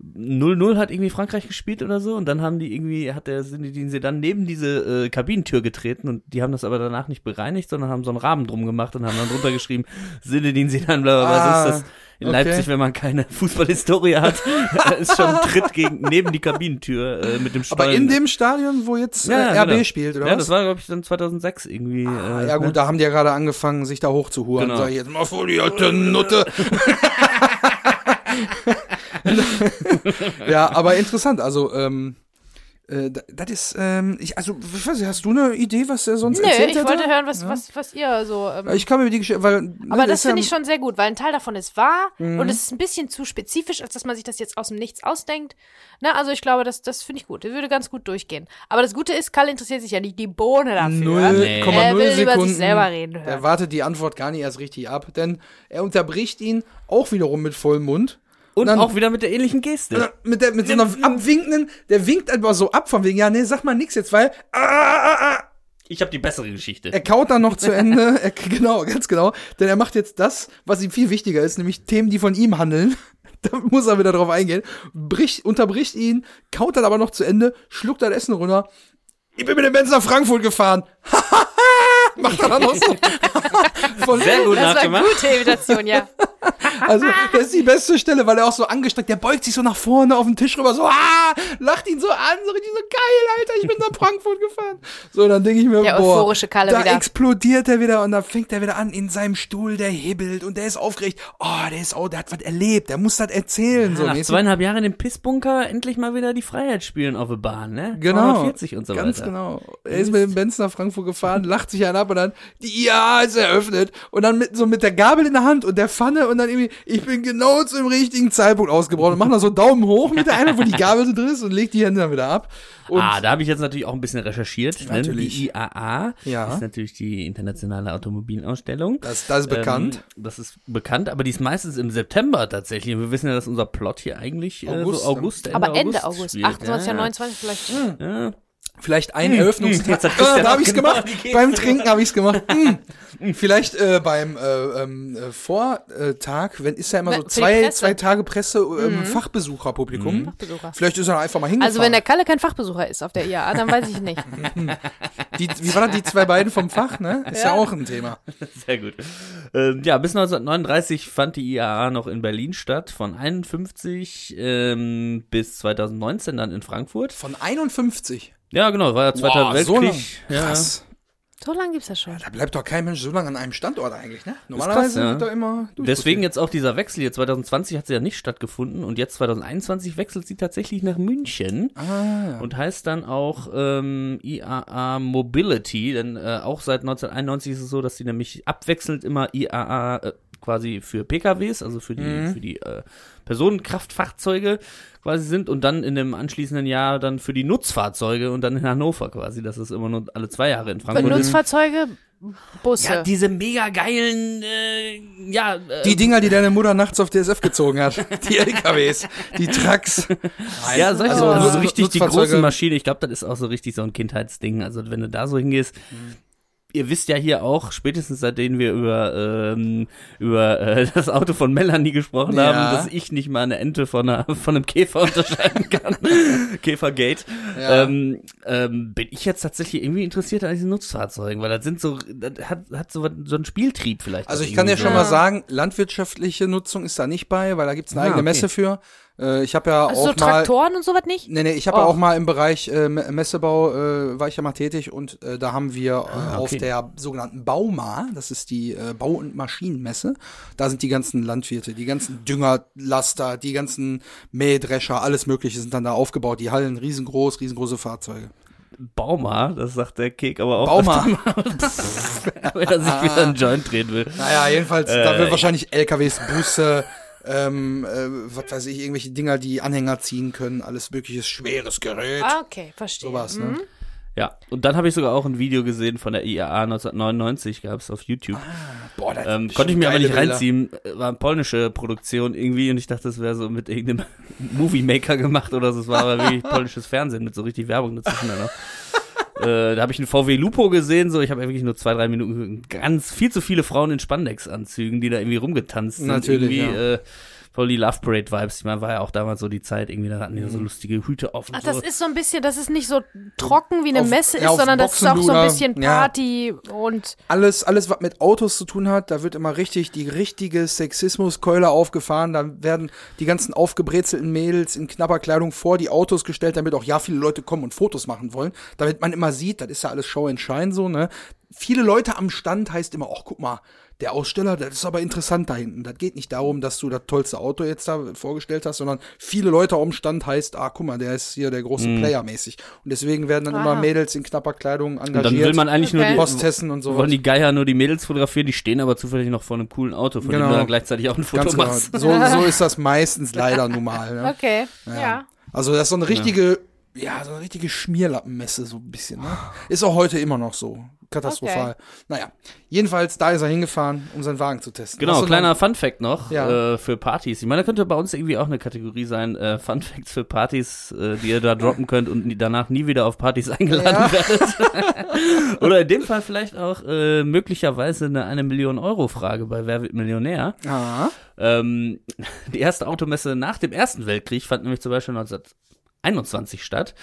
0-0 hat irgendwie Frankreich gespielt oder so und dann haben die irgendwie, hat der Zinedine Sedan neben diese äh, Kabinentür getreten und die haben das aber danach nicht bereinigt, sondern haben so einen Rahmen drum gemacht und haben dann drunter geschrieben, Zinedine Sedan, bla bla bla, Ah, so ist das in okay. Leipzig, wenn man keine Fußballhistorie hat, ist schon ein Tritt gegen, neben die Kabinentür äh, mit dem Stollen. Aber in dem Stadion, wo jetzt äh, Ja, ja, RB genau. spielt, oder ja, was? das war, glaube ich, dann 2006 irgendwie. Ah, äh, ja gut, ne? da haben die ja gerade angefangen, sich da hochzuhuren. Genau. Sag ich jetzt mal vor die alte Nutte. ja, aber interessant. Also, ähm, äh, da- das ist, ähm, ich, also, ich weiß nicht, hast du eine Idee, was er sonst Nö, erzählt ich hätte? wollte hören, was, was, was ihr so. Ähm, Ich kann mir die Geschichte, weil. ne, aber das ist ja- finde ich schon sehr gut, weil ein Teil davon ist wahr Mhm. und es ist ein bisschen zu spezifisch, als dass man sich das jetzt aus dem Nichts ausdenkt. Na, also ich glaube, das, das finde ich gut. Das würde ganz gut durchgehen. Aber das Gute ist, Karl interessiert sich ja nicht die Bohne dafür. Nee. 0,0 Er will über Sekunden. sich selber reden hören. Er wartet die Antwort gar nicht erst richtig ab, denn er unterbricht ihn auch wiederum mit vollem Mund. Und dann- auch wieder mit der ähnlichen Äh, Geste. Mit, der, mit so einer abwinkenden, der winkt einfach so ab von wegen, ja, nee, sag mal nix jetzt, weil ah, ah, ah, Ich habe die bessere Geschichte. er kaut dann noch zu Ende, er, genau, ganz genau, denn er macht jetzt das, was ihm viel wichtiger ist, nämlich Themen, die von ihm handeln. Da muss er wieder drauf eingehen, bricht, unterbricht ihn, kaut dann aber noch zu Ende, schluckt das Essen runter. Ich bin mit dem Benz nach Frankfurt gefahren. Macht er dann noch so. Von, Sehr gut das war eine nachgemacht. gute Imitation, ja. Also, das ist die beste Stelle, weil er auch so angestreckt, der beugt sich so nach vorne auf den Tisch rüber, so, ah, lacht ihn so an, so richtig so, geil, Alter, ich bin nach Frankfurt gefahren. So, dann denke ich mir, Der boah, euphorische Kalle da wieder. explodiert er wieder und dann fängt er wieder an in seinem Stuhl, der hibbelt und der ist aufgeregt. Oh, der ist, oh, der hat was erlebt, der muss das erzählen, so Nach zweieinhalb Jahren im Pissbunker endlich mal wieder die Freiheit spielen auf der Bahn, ne? Genau. 240 und so Ganz weiter. genau. Er ist mit dem Benz nach Frankfurt gefahren, lacht sich einen ab und dann, die IA ist eröffnet. Und dann mit, so mit der Gabel in der Hand und der Pfanne und dann irgendwie, ich bin genau zum richtigen Zeitpunkt ausgebrochen und macht dann so Daumen hoch mit der einen, wo die Gabel so drin ist und legt die Hände dann wieder ab. Und ah, da habe ich jetzt natürlich auch ein bisschen recherchiert. Ne? Natürlich. Die IAA Ja. ist natürlich die internationale Automobilausstellung. das, das ist bekannt. Ähm, das ist bekannt, aber die ist meistens im September tatsächlich. Und wir wissen ja, dass unser Plot hier eigentlich äh, August, so August, Ende Aber Ende August, spielt. 28, ja, 29 vielleicht. Ja. Vielleicht ein Eröffnungstag. Jetzt hat Ah, da habe ich's genau gemacht. die Geste Beim Trinken habe ich's gemacht. Mm. Vielleicht äh, beim äh, ähm, äh, Vortag, wenn ist ja immer so zwei, zwei Tage Presse, ähm, Fachbesucherpublikum. Fachbesucher. Vielleicht ist er einfach mal hingefahren. Also wenn der Kalle kein Fachbesucher ist auf der IAA, dann weiß ich nicht. die, wie war das, die zwei beiden vom Fach, ne? Ist ja, Ja. auch ein Thema. Sehr gut. Ähm, ja, bis 1939 fand die IAA noch in Berlin statt, von 51 ähm, bis 2019 dann in Frankfurt. Von 51. Ja, genau, war ja Zweiter Boah, so. Weltkrieg. ja. Krass. So lange gibt's das schon. Da bleibt doch kein Mensch so lange an einem Standort eigentlich, ne? Normalerweise ja. wird da immer Deswegen jetzt auch dieser Wechsel hier 2020 hat sie ja nicht stattgefunden und jetzt 2021 wechselt sie tatsächlich nach München Ah, und heißt dann auch ähm, IAA Mobility, denn äh, auch seit 1991 ist es so, dass sie nämlich abwechselnd immer IAA äh, quasi für PKWs, also für die Mhm. für die äh, Personenkraftfahrzeuge quasi sind und dann in dem anschließenden Jahr dann für die Nutzfahrzeuge und dann in Hannover quasi, das ist immer nur alle zwei Jahre in Frankfurt. Nutzfahrzeuge Busse. Ja, diese mega geilen, äh, ja, äh, Die Dinger, die deine Mutter nachts auf DSF gezogen hat. Die LKWs, die Trucks. ja, solche Also, also, so richtig die großen Maschinen. Ich glaube, das ist auch so richtig so ein Kindheitsding. Also wenn du da so hingehst, ihr wisst ja hier auch, spätestens seitdem wir über ähm, über äh, das Auto von Melanie gesprochen Ja. haben, dass ich nicht mal eine Ente von, einer, von einem Käfer unterscheiden kann. Käfergate. Ja. Ähm, ähm, bin ich jetzt tatsächlich irgendwie interessiert an diesen Nutzfahrzeugen, weil das sind so, das hat, hat so, so einen Spieltrieb vielleicht. Also ich kann dir irgendwie schon so. mal sagen, landwirtschaftliche Nutzung ist da nicht bei, weil da gibt's eine Ah, eigene okay. Messe für. Äh, ich habe ja also auch so mal Traktoren und sowas nicht? Nee, nee, ich habe ja Och. auch mal im Bereich äh, Me- Messebau äh, war ich ja mal tätig und äh, da haben wir äh, Ah, auf okay. der sogenannten Bauma, das ist die äh, Bau- und Maschinenmesse, da sind die ganzen Landwirte, die ganzen Düngerlaster, die ganzen Mähdrescher, alles mögliche sind dann da aufgebaut, die Hallen riesengroß, riesengroße Fahrzeuge. Bauma, das sagt der Kek aber auch. Bauma. Wenn er sich wieder einen Joint drehen will. Naja, jedenfalls, da Äh, wird wahrscheinlich LKWs, Busse, ähm, äh, was weiß ich, irgendwelche Dinger, die Anhänger ziehen können, alles mögliches schweres Gerät. Ah, okay, verstehe. Sowas, ne? Mhm. Ja, und dann habe ich sogar auch ein Video gesehen von der IAA 1999, gab es auf YouTube. Boah, das ähm, konnte ich mir aber nicht Bilder. reinziehen. Äh, War eine polnische Produktion irgendwie und ich dachte, das wäre so mit irgendeinem Movie Maker gemacht oder so. Es war aber wirklich polnisches Fernsehen mit so richtig Werbung dazwischen. Äh, da habe ich einen VW Lupo gesehen, so ich habe wirklich nur zwei, drei Minuten ganz viel zu viele Frauen in Spandex-Anzügen, die da irgendwie rumgetanzt sind. Natürlich, irgendwie, ja. äh, voll die Love Parade Vibes. Ich meine, war ja auch damals so die Zeit, irgendwie, da hatten die so lustige Hüte auf und Ach, so. das ist so ein bisschen, das ist nicht so trocken wie eine Auf- Messe ja, ist, sondern das ist auch so ein bisschen ja. Party und alles, alles, was mit Autos zu tun hat, da wird immer richtig die richtige Sexismuskeule aufgefahren. Da werden die ganzen aufgebrezelten Mädels in knapper Kleidung vor die Autos gestellt, damit auch ja viele Leute kommen und Fotos machen wollen. Damit man immer sieht, das ist ja alles Show and Shine so, ne? Viele Leute am Stand heißt immer, ach guck mal, der Aussteller, das ist aber interessant da hinten. Das geht nicht darum, dass du das tollste Auto jetzt da vorgestellt hast, sondern viele Leute am Stand heißt, ah, guck mal, der ist hier der große Player mäßig. Und deswegen werden dann immer Aha. Mädels in knapper Kleidung engagiert. und dann will man eigentlich nur Okay. die, Postessen und so. wollen die Geier nur die Mädels fotografieren, die stehen aber zufällig noch vor einem coolen Auto, von dem Genau. du dann gleichzeitig auch ein Foto Ganz genau. machst. So, so ist das meistens leider nun mal. Ne? okay, ja. Also das ist so eine richtige, ja. so eine richtige Schmierlappenmesse so ein bisschen. Ne? Ist auch heute immer noch so. Katastrophal. Naja, jedenfalls, da ist er hingefahren, um seinen Wagen zu testen. Genau, kleiner noch- Fun Fact noch Ja. äh, für Partys. Ich meine, da könnte bei uns irgendwie auch eine Kategorie sein, äh, Fun Facts für Partys, äh, die ihr da droppen könnt und nie- danach nie wieder auf Partys eingeladen Ja. werdet. Oder in dem Fall vielleicht auch äh, möglicherweise eine eine Million Euro Frage bei Wer wird Millionär. Ah, Ähm, die erste Automesse nach dem Ersten Weltkrieg fand nämlich zum Beispiel 1921 statt.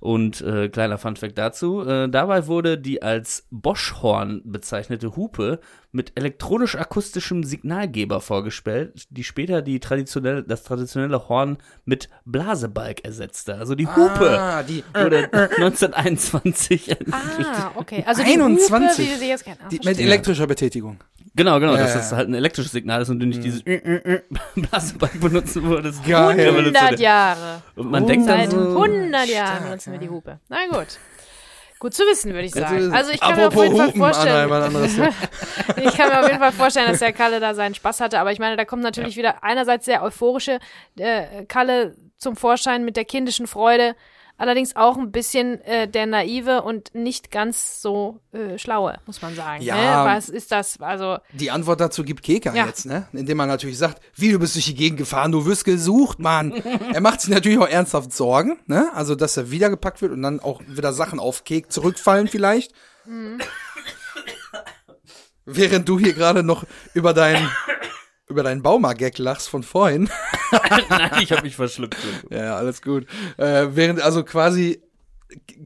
Und äh, kleiner Funfact dazu, äh, dabei wurde die als Boschhorn bezeichnete Hupe mit elektronisch-akustischem Signalgeber vorgestellt, die später die traditionell, das traditionelle Horn mit Blasebalg ersetzte. Also die Hupe ah die, wurde 1921 entwickelt. Ah, okay. Also die 21. Hupe, wie sie jetzt kennen. Ah, die mit elektrischer Betätigung. Genau, genau, Ja, dass ja. Mhm. das halt ein elektrisches Signal ist und du nicht dieses Blasebalg benutzen würdest. Geil. 100 Jahre. Und man denkt dann Seit so, 100 Jahren benutzen wir ja. die Hupe. Na gut. Gut zu wissen, würde ich sagen. Also ich kann mir auf Apropos jeden Fall Hupen, Anna, vorstellen, anderes ich kann mir auf jeden Fall vorstellen, dass der Kalle da seinen Spaß hatte. Aber ich meine, da kommt natürlich wieder einerseits sehr euphorische äh, Kalle zum Vorschein mit der kindischen Freude, allerdings auch ein bisschen äh, der naive und nicht ganz so äh, schlaue, muss man sagen. Ja. Ne? Was ist das? Also Die Antwort dazu gibt Keka Ja. jetzt, ne? Indem man natürlich sagt, wie du bist durch die Gegend gefahren, du wirst gesucht, Mann. er macht sich natürlich auch ernsthaft Sorgen, ne? Also, dass er wiedergepackt wird und dann auch wieder Sachen auf Kek zurückfallen vielleicht. Während du hier gerade noch über deinen über deinen Bauma-Gag lachst von vorhin. Nein, ich habe mich verschluckt. Ja, alles gut. Äh, während also quasi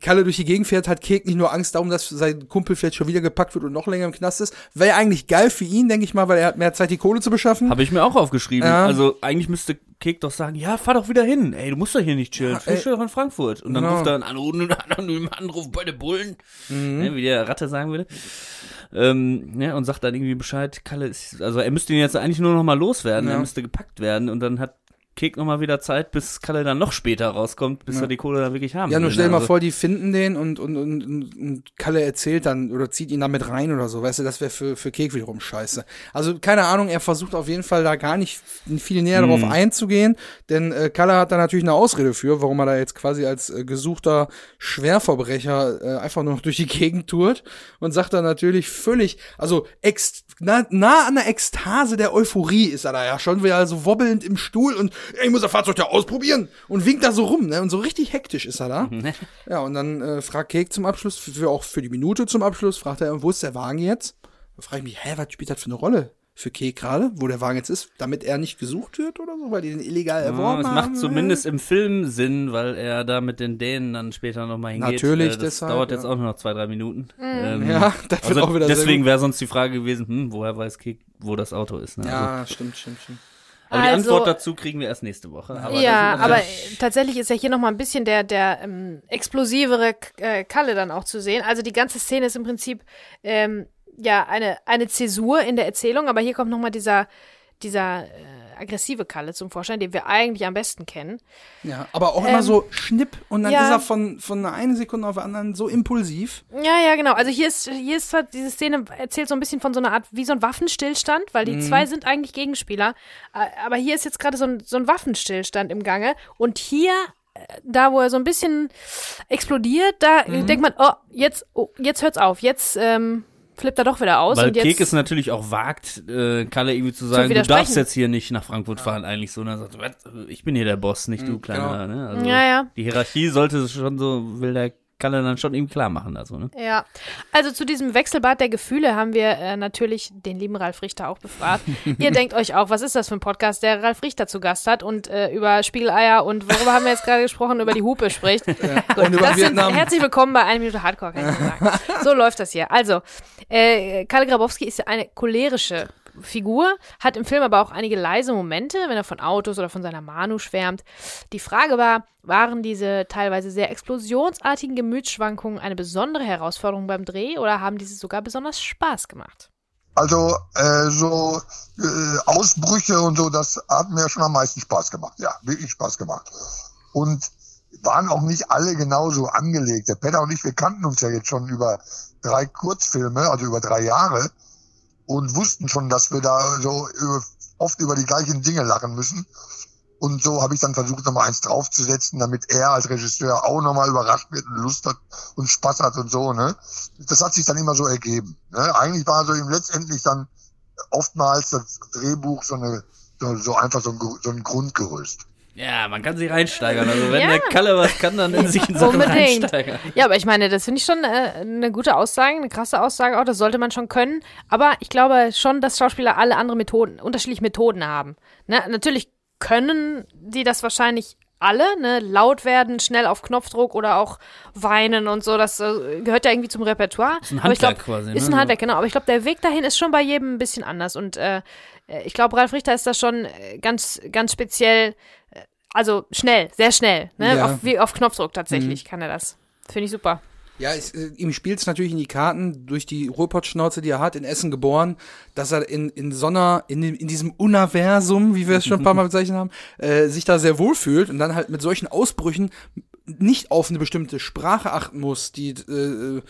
Kalle durch die Gegend fährt, hat Kek nicht nur Angst darum, dass sein Kumpel vielleicht schon wieder gepackt wird und noch länger im Knast ist. Wäre eigentlich geil für ihn, denke ich mal, weil er hat mehr Zeit, die Kohle zu beschaffen. Habe ich mir auch aufgeschrieben. Ja. Also eigentlich müsste Kek doch sagen, ja, fahr doch wieder hin. Ey, du musst doch hier nicht chillen. Ja, doch in Frankfurt. Und dann Genau. ruft er einen anonymen Anruf bei den Bullen. Ne, wie der Ratte sagen würde. Ähm, ja, und sagt dann irgendwie Bescheid, Kalle ist, also er müsste ihn jetzt eigentlich nur noch mal loswerden. Ja. Er müsste gepackt werden. Und dann hat Kek nochmal wieder Zeit, bis Kalle dann noch später rauskommt, bis Ja. er die Kohle dann wirklich haben Ja, nur will, stell dir ne? mal Also- vor, die finden den und, und, und, und- Kalle erzählt dann oder zieht ihn damit rein oder so. Weißt du, das wäre für, für Kek wiederum scheiße. Also, keine Ahnung, er versucht auf jeden Fall da gar nicht viel näher darauf Mhm. einzugehen, denn äh, Kalle hat da natürlich eine Ausrede für, warum er da jetzt quasi als äh, gesuchter Schwerverbrecher äh, einfach nur noch durch die Gegend tourt und sagt dann natürlich völlig, also ex, nah, nah an der Ekstase der Euphorie ist er da ja schon wieder so wobbelnd im Stuhl und "Ey, ich muss das Fahrzeug ja ausprobieren und winkt da so rum, ne? Und so richtig hektisch ist er da. Ja, und dann äh, fragt Cake zum Abschluss, für, für auch für die Minute zum Abschluss, fragt er, wo ist der Wagen jetzt? Da frage ich mich, hä, was spielt das für eine Rolle für Cake gerade, wo der Wagen jetzt ist, damit er nicht gesucht wird oder so, weil die den illegal Ja, erworben es haben? macht zumindest im Film Sinn, weil er da mit den Dänen dann später nochmal hingeht. Natürlich, Äh, das deshalb, dauert jetzt ja. auch nur noch zwei, drei Minuten. Ähm, Ja, das wird also auch wieder deswegen wäre sonst die Frage gewesen, hm, woher weiß Kek, wo das Auto ist. Ne? Also, Ja, stimmt, stimmt, stimmt. Aber die Also- Antwort dazu kriegen wir erst nächste Woche. Aber ja, aber tatsächlich ist ja hier noch mal ein bisschen der, der ähm, explosivere K- äh, Kalle dann auch zu sehen. Also die ganze Szene ist im Prinzip ähm, ja eine, eine Zäsur in der Erzählung, aber hier kommt noch mal dieser, dieser äh, aggressive Kalle zum Vorschein, den wir eigentlich am besten kennen. Ja, aber auch Ähm, immer so schnipp und dann ja. ist er von, von einer eine Sekunde auf die anderen so impulsiv. Ja, ja, genau. Also hier ist, hier ist zwar diese Szene erzählt so ein bisschen von so einer Art, wie so ein Waffenstillstand, weil die zwei sind eigentlich Gegenspieler. Äh, Aber hier ist jetzt gerade so ein, so ein Waffenstillstand im Gange. Und hier, äh, da wo er so ein bisschen explodiert, da äh, denkt man, oh, jetzt, oh, jetzt hört's auf. Jetzt ähm, flippt er doch wieder aus. Weil und jetzt, Kek es natürlich auch wagt, äh, Kalle irgendwie zu sagen, du darfst jetzt hier nicht nach Frankfurt fahren, eigentlich so. Und er sagt, "Was? ich bin hier der Boss, nicht du, kleiner. Ne? Also Ja, ja. Die Hierarchie sollte es schon so, will der Kalle dann schon ihm klar machen. Also, ne? Ja, also zu diesem Wechselbad der Gefühle haben wir äh, natürlich den lieben Ralf Richter auch befragt. Ihr denkt euch auch, was ist das für ein Podcast, der Ralf Richter zu Gast hat und äh, über Spiegeleier und worüber haben wir jetzt gerade gesprochen, über die Hupe spricht. Gut, Und über das sind, Vietnam. herzlich willkommen bei 1 Minute Hardcore, kann ich sagen. So läuft das hier. Also, äh, Kalle Grabowski ist ja eine cholerische Figur, hat im Film aber auch einige leise Momente, wenn er von Autos oder von seiner Manu schwärmt. Die Frage war, waren diese teilweise sehr explosionsartigen Gemütsschwankungen eine besondere Herausforderung beim Dreh oder haben diese sogar besonders Spaß gemacht? Also äh, so äh, Ausbrüche und so, das hat mir schon am meisten Spaß gemacht. Ja, wirklich Spaß gemacht. Und waren auch nicht alle genauso angelegt. Der Peter und ich, wir kannten uns ja jetzt schon über drei Kurzfilme, also über drei Jahre und wussten schon, dass wir da so oft über die gleichen Dinge lachen müssen. Und so habe ich dann versucht, nochmal eins draufzusetzen, damit er als Regisseur auch nochmal überrascht wird und Lust hat und Spaß hat und so. Ne? Das hat sich dann immer so ergeben. Ne? Eigentlich war so ihm letztendlich dann oftmals das Drehbuch so eine so, so einfach so ein, so ein Grundgerüst. Ja, man kann sich reinsteigern. Also wenn Ja. der Kalle was kann, dann in sich in Sachen Unbedingt. reinsteigern. Ja, aber ich meine, das finde ich schon äh, eine gute Aussage, eine krasse Aussage auch, das sollte man schon können. Aber ich glaube schon, dass Schauspieler alle andere Methoden, unterschiedliche Methoden haben. Ne? Natürlich können die das wahrscheinlich alle, ne, laut werden, schnell auf Knopfdruck oder auch weinen und so, das äh, gehört ja irgendwie zum Repertoire. Ist ein ich glaub, Handwerk quasi, Ist ne? ein Handwerk, genau. Aber ich glaube, der Weg dahin ist schon bei jedem ein bisschen anders. Und äh, äh, ich glaube, Ralf Richter ist da schon äh, ganz, ganz speziell, also schnell, sehr schnell, ne? Ja. Auf, wie auf Knopfdruck tatsächlich kann er das. Finde ich super. Ja, es, äh, ihm spielt es natürlich in die Karten durch die Ruhrpottschnauze, die er hat, in Essen geboren, dass er in, in so einer, in, dem- in diesem Universum, wie wir es schon ein paar Mal bezeichnet haben, äh, sich da sehr wohl fühlt und dann halt mit solchen Ausbrüchen nicht auf eine bestimmte Sprache achten muss, die äh,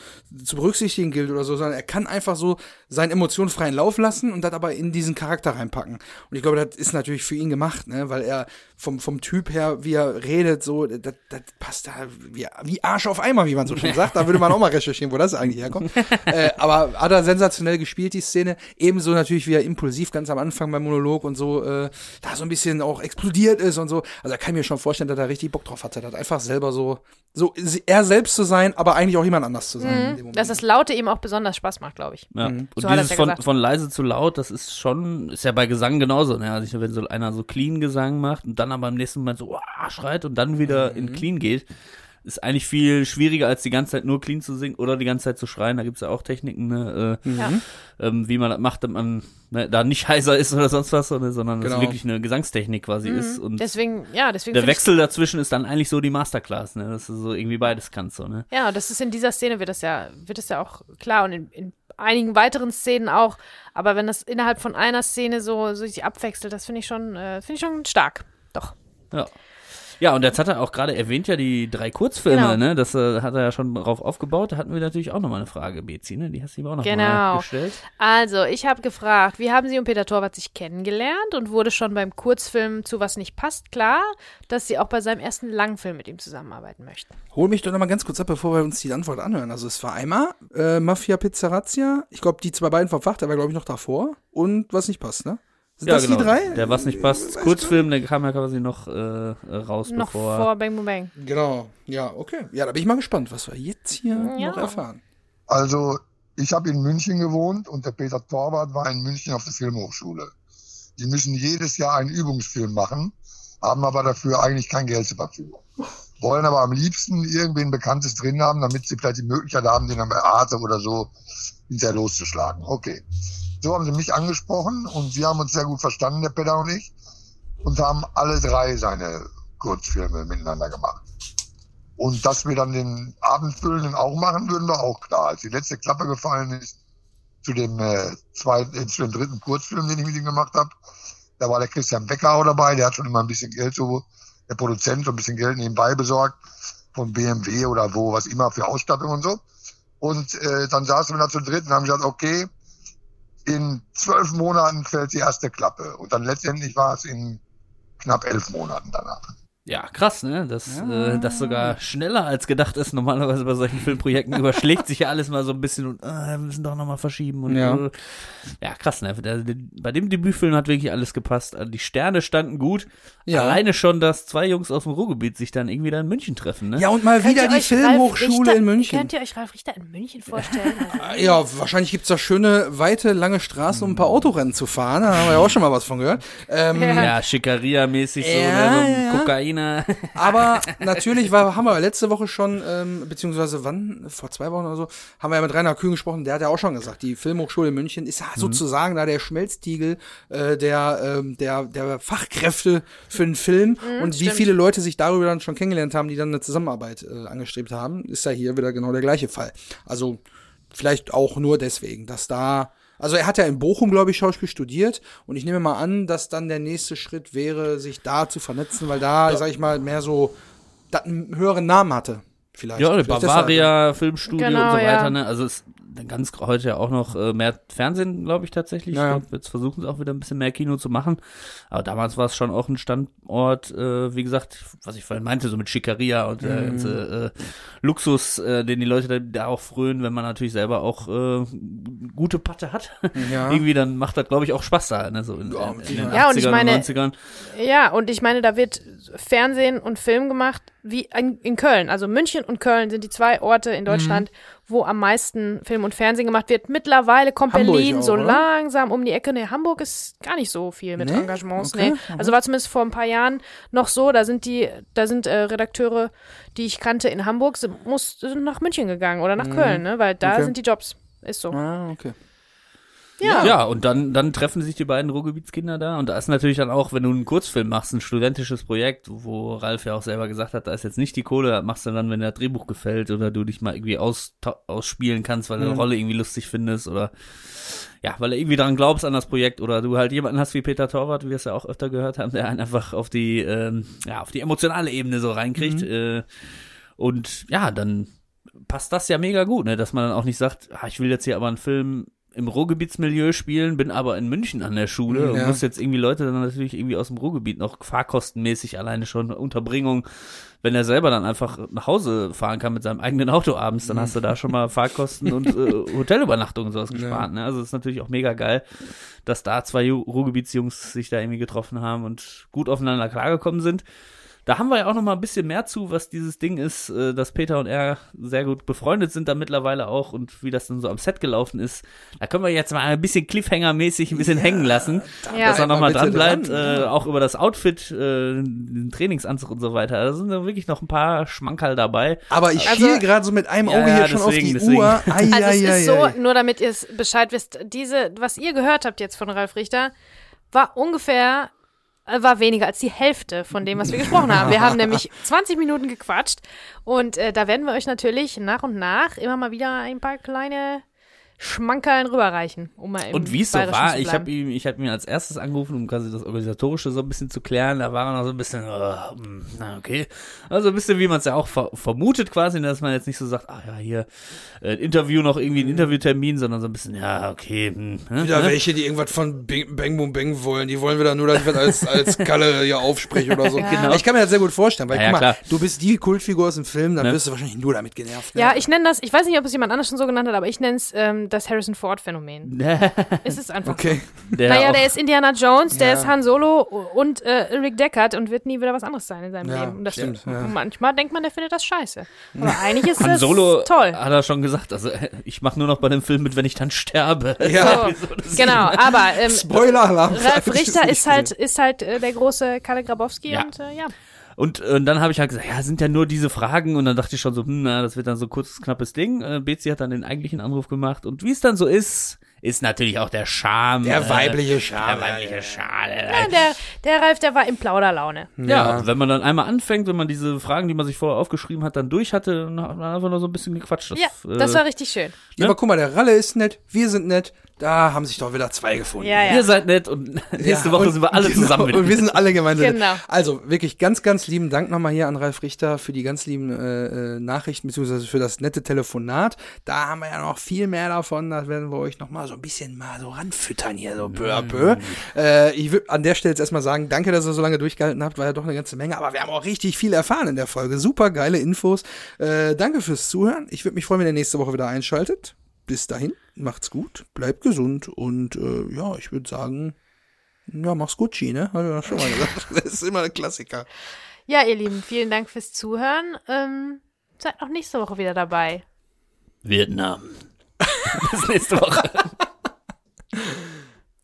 zu berücksichtigen gilt oder so, sondern er kann einfach so seinen Emotionen freien Lauf lassen und das aber in diesen Charakter reinpacken. Und ich glaube, das ist natürlich für ihn gemacht, ne, weil er vom, vom Typ her, wie er redet, so, das, das passt da wie, wie Arsch auf Eimer, wie man so schön sagt. Da würde man auch mal recherchieren, wo das eigentlich herkommt. äh, aber hat er sensationell gespielt, die Szene. Ebenso natürlich, wie er impulsiv ganz am Anfang beim Monolog und so, äh, da so ein bisschen auch explodiert ist und so. Also da kann ich mir schon vorstellen, dass er richtig Bock drauf hatte. Das einfach selber so, so er selbst zu sein, aber eigentlich auch jemand anders zu sein. in dem Moment. Dass das Laute ihm auch besonders Spaß macht, glaube ich. Ja. Mhm. Und So dieses ja von, von leise zu laut, das ist schon, ist ja bei Gesang genauso. Ne? Also wenn so einer so clean Gesang macht und dann aber im nächsten Moment so "Uah", schreit und dann wieder Mhm. in clean geht, ist eigentlich viel schwieriger, als die ganze Zeit nur clean zu singen oder die ganze Zeit zu schreien. Da gibt's ja auch Techniken, ne? äh, Ja. ähm, wie man das macht, damit man ne, da nicht heiser ist oder sonst was, sondern, sondern Genau. das wirklich eine Gesangstechnik quasi ist. Und Deswegen, ja, deswegen. der Wechsel dazwischen ist dann eigentlich so die Masterclass, ne? dass du so irgendwie beides kannst. So, ne? Ja, das ist in dieser Szene wird das ja, wird das ja auch klar und in, in einigen weiteren Szenen auch. Aber wenn das innerhalb von einer Szene so, so sich abwechselt, das finde ich schon, äh, finde ich schon stark. Doch. Ja. Ja, und jetzt hat er auch gerade erwähnt ja die drei Kurzfilme, Genau. ne? Das äh, hat er ja schon drauf aufgebaut. Da hatten wir natürlich auch nochmal eine Frage, Bezi, ne? Die hast du ihm auch noch mal Genau. gestellt. Also, ich habe gefragt, wie haben Sie und Peter Torwart sich kennengelernt und wurde schon beim Kurzfilm zu was nicht passt klar, dass Sie auch bei seinem ersten Langfilm mit ihm zusammenarbeiten möchten. Hol mich doch noch mal ganz kurz ab, bevor wir uns die Antwort anhören. Also es war einmal äh, Mafia Pizzarazia. Ich glaube, die zwei beiden vom Fach, der war, glaube ich, noch davor. Und was nicht passt, ne? Sind das die drei? genau. Der was nicht passt. Kurzfilm, der kam ja quasi noch äh, raus, Noch bevor. vor Bang Boom Bang. Genau. Ja, okay. Ja, da bin ich mal gespannt, was wir jetzt hier Ja. noch erfahren. Also, ich habe in München gewohnt und der Peter Torwart war in München auf der Filmhochschule. Die müssen jedes Jahr einen Übungsfilm machen, haben aber dafür eigentlich kein Geld zur Verfügung. Wollen aber am liebsten irgendwen Bekanntes drin haben, damit sie vielleicht die Möglichkeit haben, den am Arte oder so hinterher loszuschlagen. Okay. So haben sie mich angesprochen und wir haben uns sehr gut verstanden, der Peter und ich, und haben alle drei seine Kurzfilme miteinander gemacht. Und dass wir dann den Abendfüllenden auch machen würden, war auch klar. Als die letzte Klappe gefallen ist zu dem äh, zweiten, äh, zu dem dritten Kurzfilm, den ich mit ihm gemacht habe, da war der Christian Becker auch dabei, der hat schon immer ein bisschen Geld so, der Produzent, so ein bisschen Geld nebenbei besorgt, von BMW oder wo, was immer für Ausstattung und so. Und äh, dann saßen wir da zu dritt und haben gesagt, okay, in zwölf Monaten fällt die erste Klappe. Und dann letztendlich war es in knapp elf Monaten danach. Ja, krass, ne? Dass Ja. äh, das sogar schneller als gedacht ist. Normalerweise bei solchen Filmprojekten überschlägt sich ja alles mal so ein bisschen und äh, wir müssen doch nochmal verschieben. Und, Ja. Äh, ja, krass, ne? Der, der, bei dem Debütfilm hat wirklich alles gepasst. Also die Sterne standen gut. Ja. Alleine schon, dass zwei Jungs aus dem Ruhrgebiet sich dann irgendwie da in München treffen, ne? Ja, und mal wieder die Filmhochschule in München. Könnt ihr euch Ralf Richter in München vorstellen? Also, Ja, wahrscheinlich gibt's da schöne, weite, lange Straßen, um ein paar Autorennen zu fahren. Da haben wir ja auch schon mal was von gehört. Ähm, Ja. Ja, Schickeria-mäßig so, Ja, ne? so ein ja. Kokainer. Aber natürlich war, haben wir letzte Woche schon, ähm, beziehungsweise wann, vor zwei Wochen oder so, haben wir ja mit Rainer Kühn gesprochen, der hat ja auch schon gesagt, die Filmhochschule in München ist ja Mhm. sozusagen da der Schmelztiegel äh, der, ähm, der, der Fachkräfte für den Film und wie stimmt. viele Leute sich darüber dann schon kennengelernt haben, die dann eine Zusammenarbeit äh, angestrebt haben, ist ja hier wieder genau der gleiche Fall. Also vielleicht auch nur deswegen, dass da also er hat ja in Bochum, glaube ich, Schauspiel studiert und ich nehme mal an, dass dann der nächste Schritt wäre, sich da zu vernetzen, weil da, sag ich mal, mehr so einen höheren Namen hatte. Vielleicht. Ja, Vielleicht. Bavaria Filmstudio und Genau, so weiter, ja. ne? Also ist ganz heute ja auch noch äh, mehr Fernsehen, glaube ich tatsächlich. Ja, ja. Ich glaub, jetzt versuchen sie auch wieder ein bisschen mehr Kino zu machen. Aber damals war es schon auch ein Standort, äh, wie gesagt, was ich vorhin meinte, so mit Schickeria und der Mhm. ganze äh, Luxus, äh, den die Leute da, da auch frönen, wenn man natürlich selber auch äh, gute Patte hat. Ja. Irgendwie dann macht das, glaube ich, auch Spaß da, ne? So in, Ja, in, in den. Ja, und ich 80ern meine- 90ern. ja, und ich meine, da wird Fernsehen und Film gemacht wie in, in Köln. Also München und Köln sind die zwei Orte in Deutschland, wo am meisten Film und Fernsehen gemacht wird. Mittlerweile kommt Hamburg Berlin auch, so oder? langsam um die Ecke. Nee, Hamburg ist gar nicht so viel mit Nee? Engagements. Okay. Nee. Also war zumindest vor ein paar Jahren noch so. Da sind die, da sind äh, Redakteure, die ich kannte in Hamburg, sind, muss, sind nach München gegangen oder nach Köln, ne? Weil da Mhm. Okay. sind die Jobs. Ist so. Ah, okay. Ja. Ja, und dann, dann treffen sich die beiden Ruhrgebietskinder da. Und da ist natürlich dann auch, wenn du einen Kurzfilm machst, ein studentisches Projekt, wo Ralf ja auch selber gesagt hat, da ist jetzt nicht die Kohle, das machst du dann, wenn der Drehbuch gefällt oder du dich mal irgendwie aus, ausspielen kannst, weil du eine Mhm. Rolle irgendwie lustig findest oder ja, weil du irgendwie daran glaubst an das Projekt oder du halt jemanden hast wie Peter Torwart, wie wir es ja auch öfter gehört haben, der einen einfach auf die, ähm, ja, auf die emotionale Ebene so reinkriegt. Äh, und ja, dann passt das ja mega gut, ne? dass man dann auch nicht sagt, ah, ich will jetzt hier aber einen Film im Ruhrgebietsmilieu spielen, bin aber in München an der Schule und Ja. muss jetzt irgendwie Leute dann natürlich irgendwie aus dem Ruhrgebiet noch fahrkostenmäßig alleine schon Unterbringung. Wenn er selber dann einfach nach Hause fahren kann mit seinem eigenen Auto abends, dann hast du da schon mal Fahrkosten und äh, Hotelübernachtungen und sowas gespart. Ne? Also ist natürlich auch mega geil, dass da zwei Ju- Ruhrgebietsjungs sich da irgendwie getroffen haben und gut aufeinander klargekommen sind. Da haben wir ja auch noch mal ein bisschen mehr zu, was dieses Ding ist, äh, dass Peter und er sehr gut befreundet sind da mittlerweile auch und wie das dann so am Set gelaufen ist. Da können wir jetzt mal ein bisschen Cliffhanger-mäßig ein bisschen hängen lassen, Ja. dass er noch mal dran bleibt, dran, äh, ja. auch über das Outfit, äh, den Trainingsanzug und so weiter. Da sind wirklich noch ein paar Schmankerl dabei. Aber ich Also- schiele gerade so mit einem Ja, Auge ja, hier schon auf deswegen, die deswegen. Uhr. Ai, Also es ai, ist ai, so, ai. nur damit ihr es Bescheid wisst, diese, was ihr gehört habt jetzt von Ralf Richter, war ungefähr, äh, war weniger als die Hälfte von dem, was wir gesprochen haben. Wir haben nämlich 20 Minuten gequatscht und äh, da werden wir euch natürlich nach und nach immer mal wieder ein paar kleine Schmankerln rüberreichen, um mal Und wie es so war, ich habe ihm, ich habe ihn als erstes angerufen, um quasi das Organisatorische so ein bisschen zu klären. Da war er noch so ein bisschen, äh, hm, na okay. Also ein bisschen, wie man es ja auch ver vermutet quasi, dass man jetzt nicht so sagt, ach ja, hier, äh, ein Interview noch irgendwie ein Interviewtermin, sondern so ein bisschen, ja, okay. Hm, ne, Wieder ne? welche, die irgendwas von Bing, Bang Boom Bang wollen. Die wollen wieder nur, dass ich was als, als Kalle hier aufspreche oder so. Genau. Ich kann mir das sehr gut vorstellen, weil Ja, ja, guck mal, klar. du bist die Kultfigur aus dem Film, dann Ne? wirst du wahrscheinlich nur damit genervt. Ne? Ja, ich nenne das, ich weiß nicht, ob es jemand anders schon so genannt hat, aber ich nenne es ähm, das Harrison Ford-Phänomen. es ist einfach Okay. Der Naja, auch, der ist Indiana Jones, der Ja. ist Han Solo und äh, Rick Deckard und wird nie wieder was anderes sein in seinem Ja, Leben. Und das stimmt, ja. Manchmal denkt man, der findet das scheiße. Aber eigentlich ist Han das Solo toll. hat er schon gesagt, also äh, ich mache nur noch bei dem Film mit, wenn ich dann sterbe. Ja. So, genau, aber ähm, Spoiler-Alarm. Ralf Ich Richter ist halt, ist halt äh, der große Kalle Grabowski Ja. und äh, ja. Und, äh, dann habe ich halt gesagt, ja, sind ja nur diese Fragen und dann dachte ich schon so, hm, na, das wird dann so ein kurzes, knappes Ding. Äh, Betsy hat dann den eigentlichen Anruf gemacht und wie es dann so ist, ist natürlich auch der Charme. Der äh, weibliche Charme. Der weibliche Charme. ja der, der Ralf, der war in Plauderlaune. Ja, wenn man dann einmal anfängt, wenn man diese Fragen, die man sich vorher aufgeschrieben hat, dann durch hatte, dann hat man einfach nur so ein bisschen gequatscht. Das, Ja, das äh, war richtig schön. Ja, aber guck mal, der Ralle ist nett, wir sind nett. Da haben sich doch wieder zwei gefunden. Ja, ja. Ihr seid nett und nächste Ja, Woche und- sind wir alle genau, zusammen mit Und wir sind alle gemeinsam. Genau. Also wirklich ganz, ganz lieben Dank nochmal hier an Ralf Richter für die ganz lieben äh, äh, Nachrichten beziehungsweise für das nette Telefonat. Da haben wir ja noch viel mehr davon. Da werden wir euch nochmal so ein bisschen mal so ranfüttern hier, so peu à peu. Äh, ich würde an der Stelle jetzt erstmal sagen, danke, dass ihr so lange durchgehalten habt. War ja doch eine ganze Menge. Aber wir haben auch richtig viel erfahren in der Folge. Super geile Infos. Äh, danke fürs Zuhören. Ich würde mich freuen, wenn ihr nächste Woche wieder einschaltet. Bis dahin, macht's gut, bleibt gesund und äh, ja, ich würde sagen, ja, mach's Gucci, ne? Hat er ja schon mal gesagt. Das ist immer ein Klassiker. Ja, ihr Lieben, vielen Dank fürs Zuhören. Ähm, seid auch nächste Woche wieder dabei. Vietnam. Bis nächste Woche.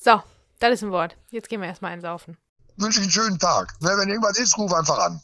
So, das ist ein Wort. Jetzt gehen wir erstmal einsaufen. Wünsche ich einen schönen Tag. Wenn irgendwas ist, ruf einfach an.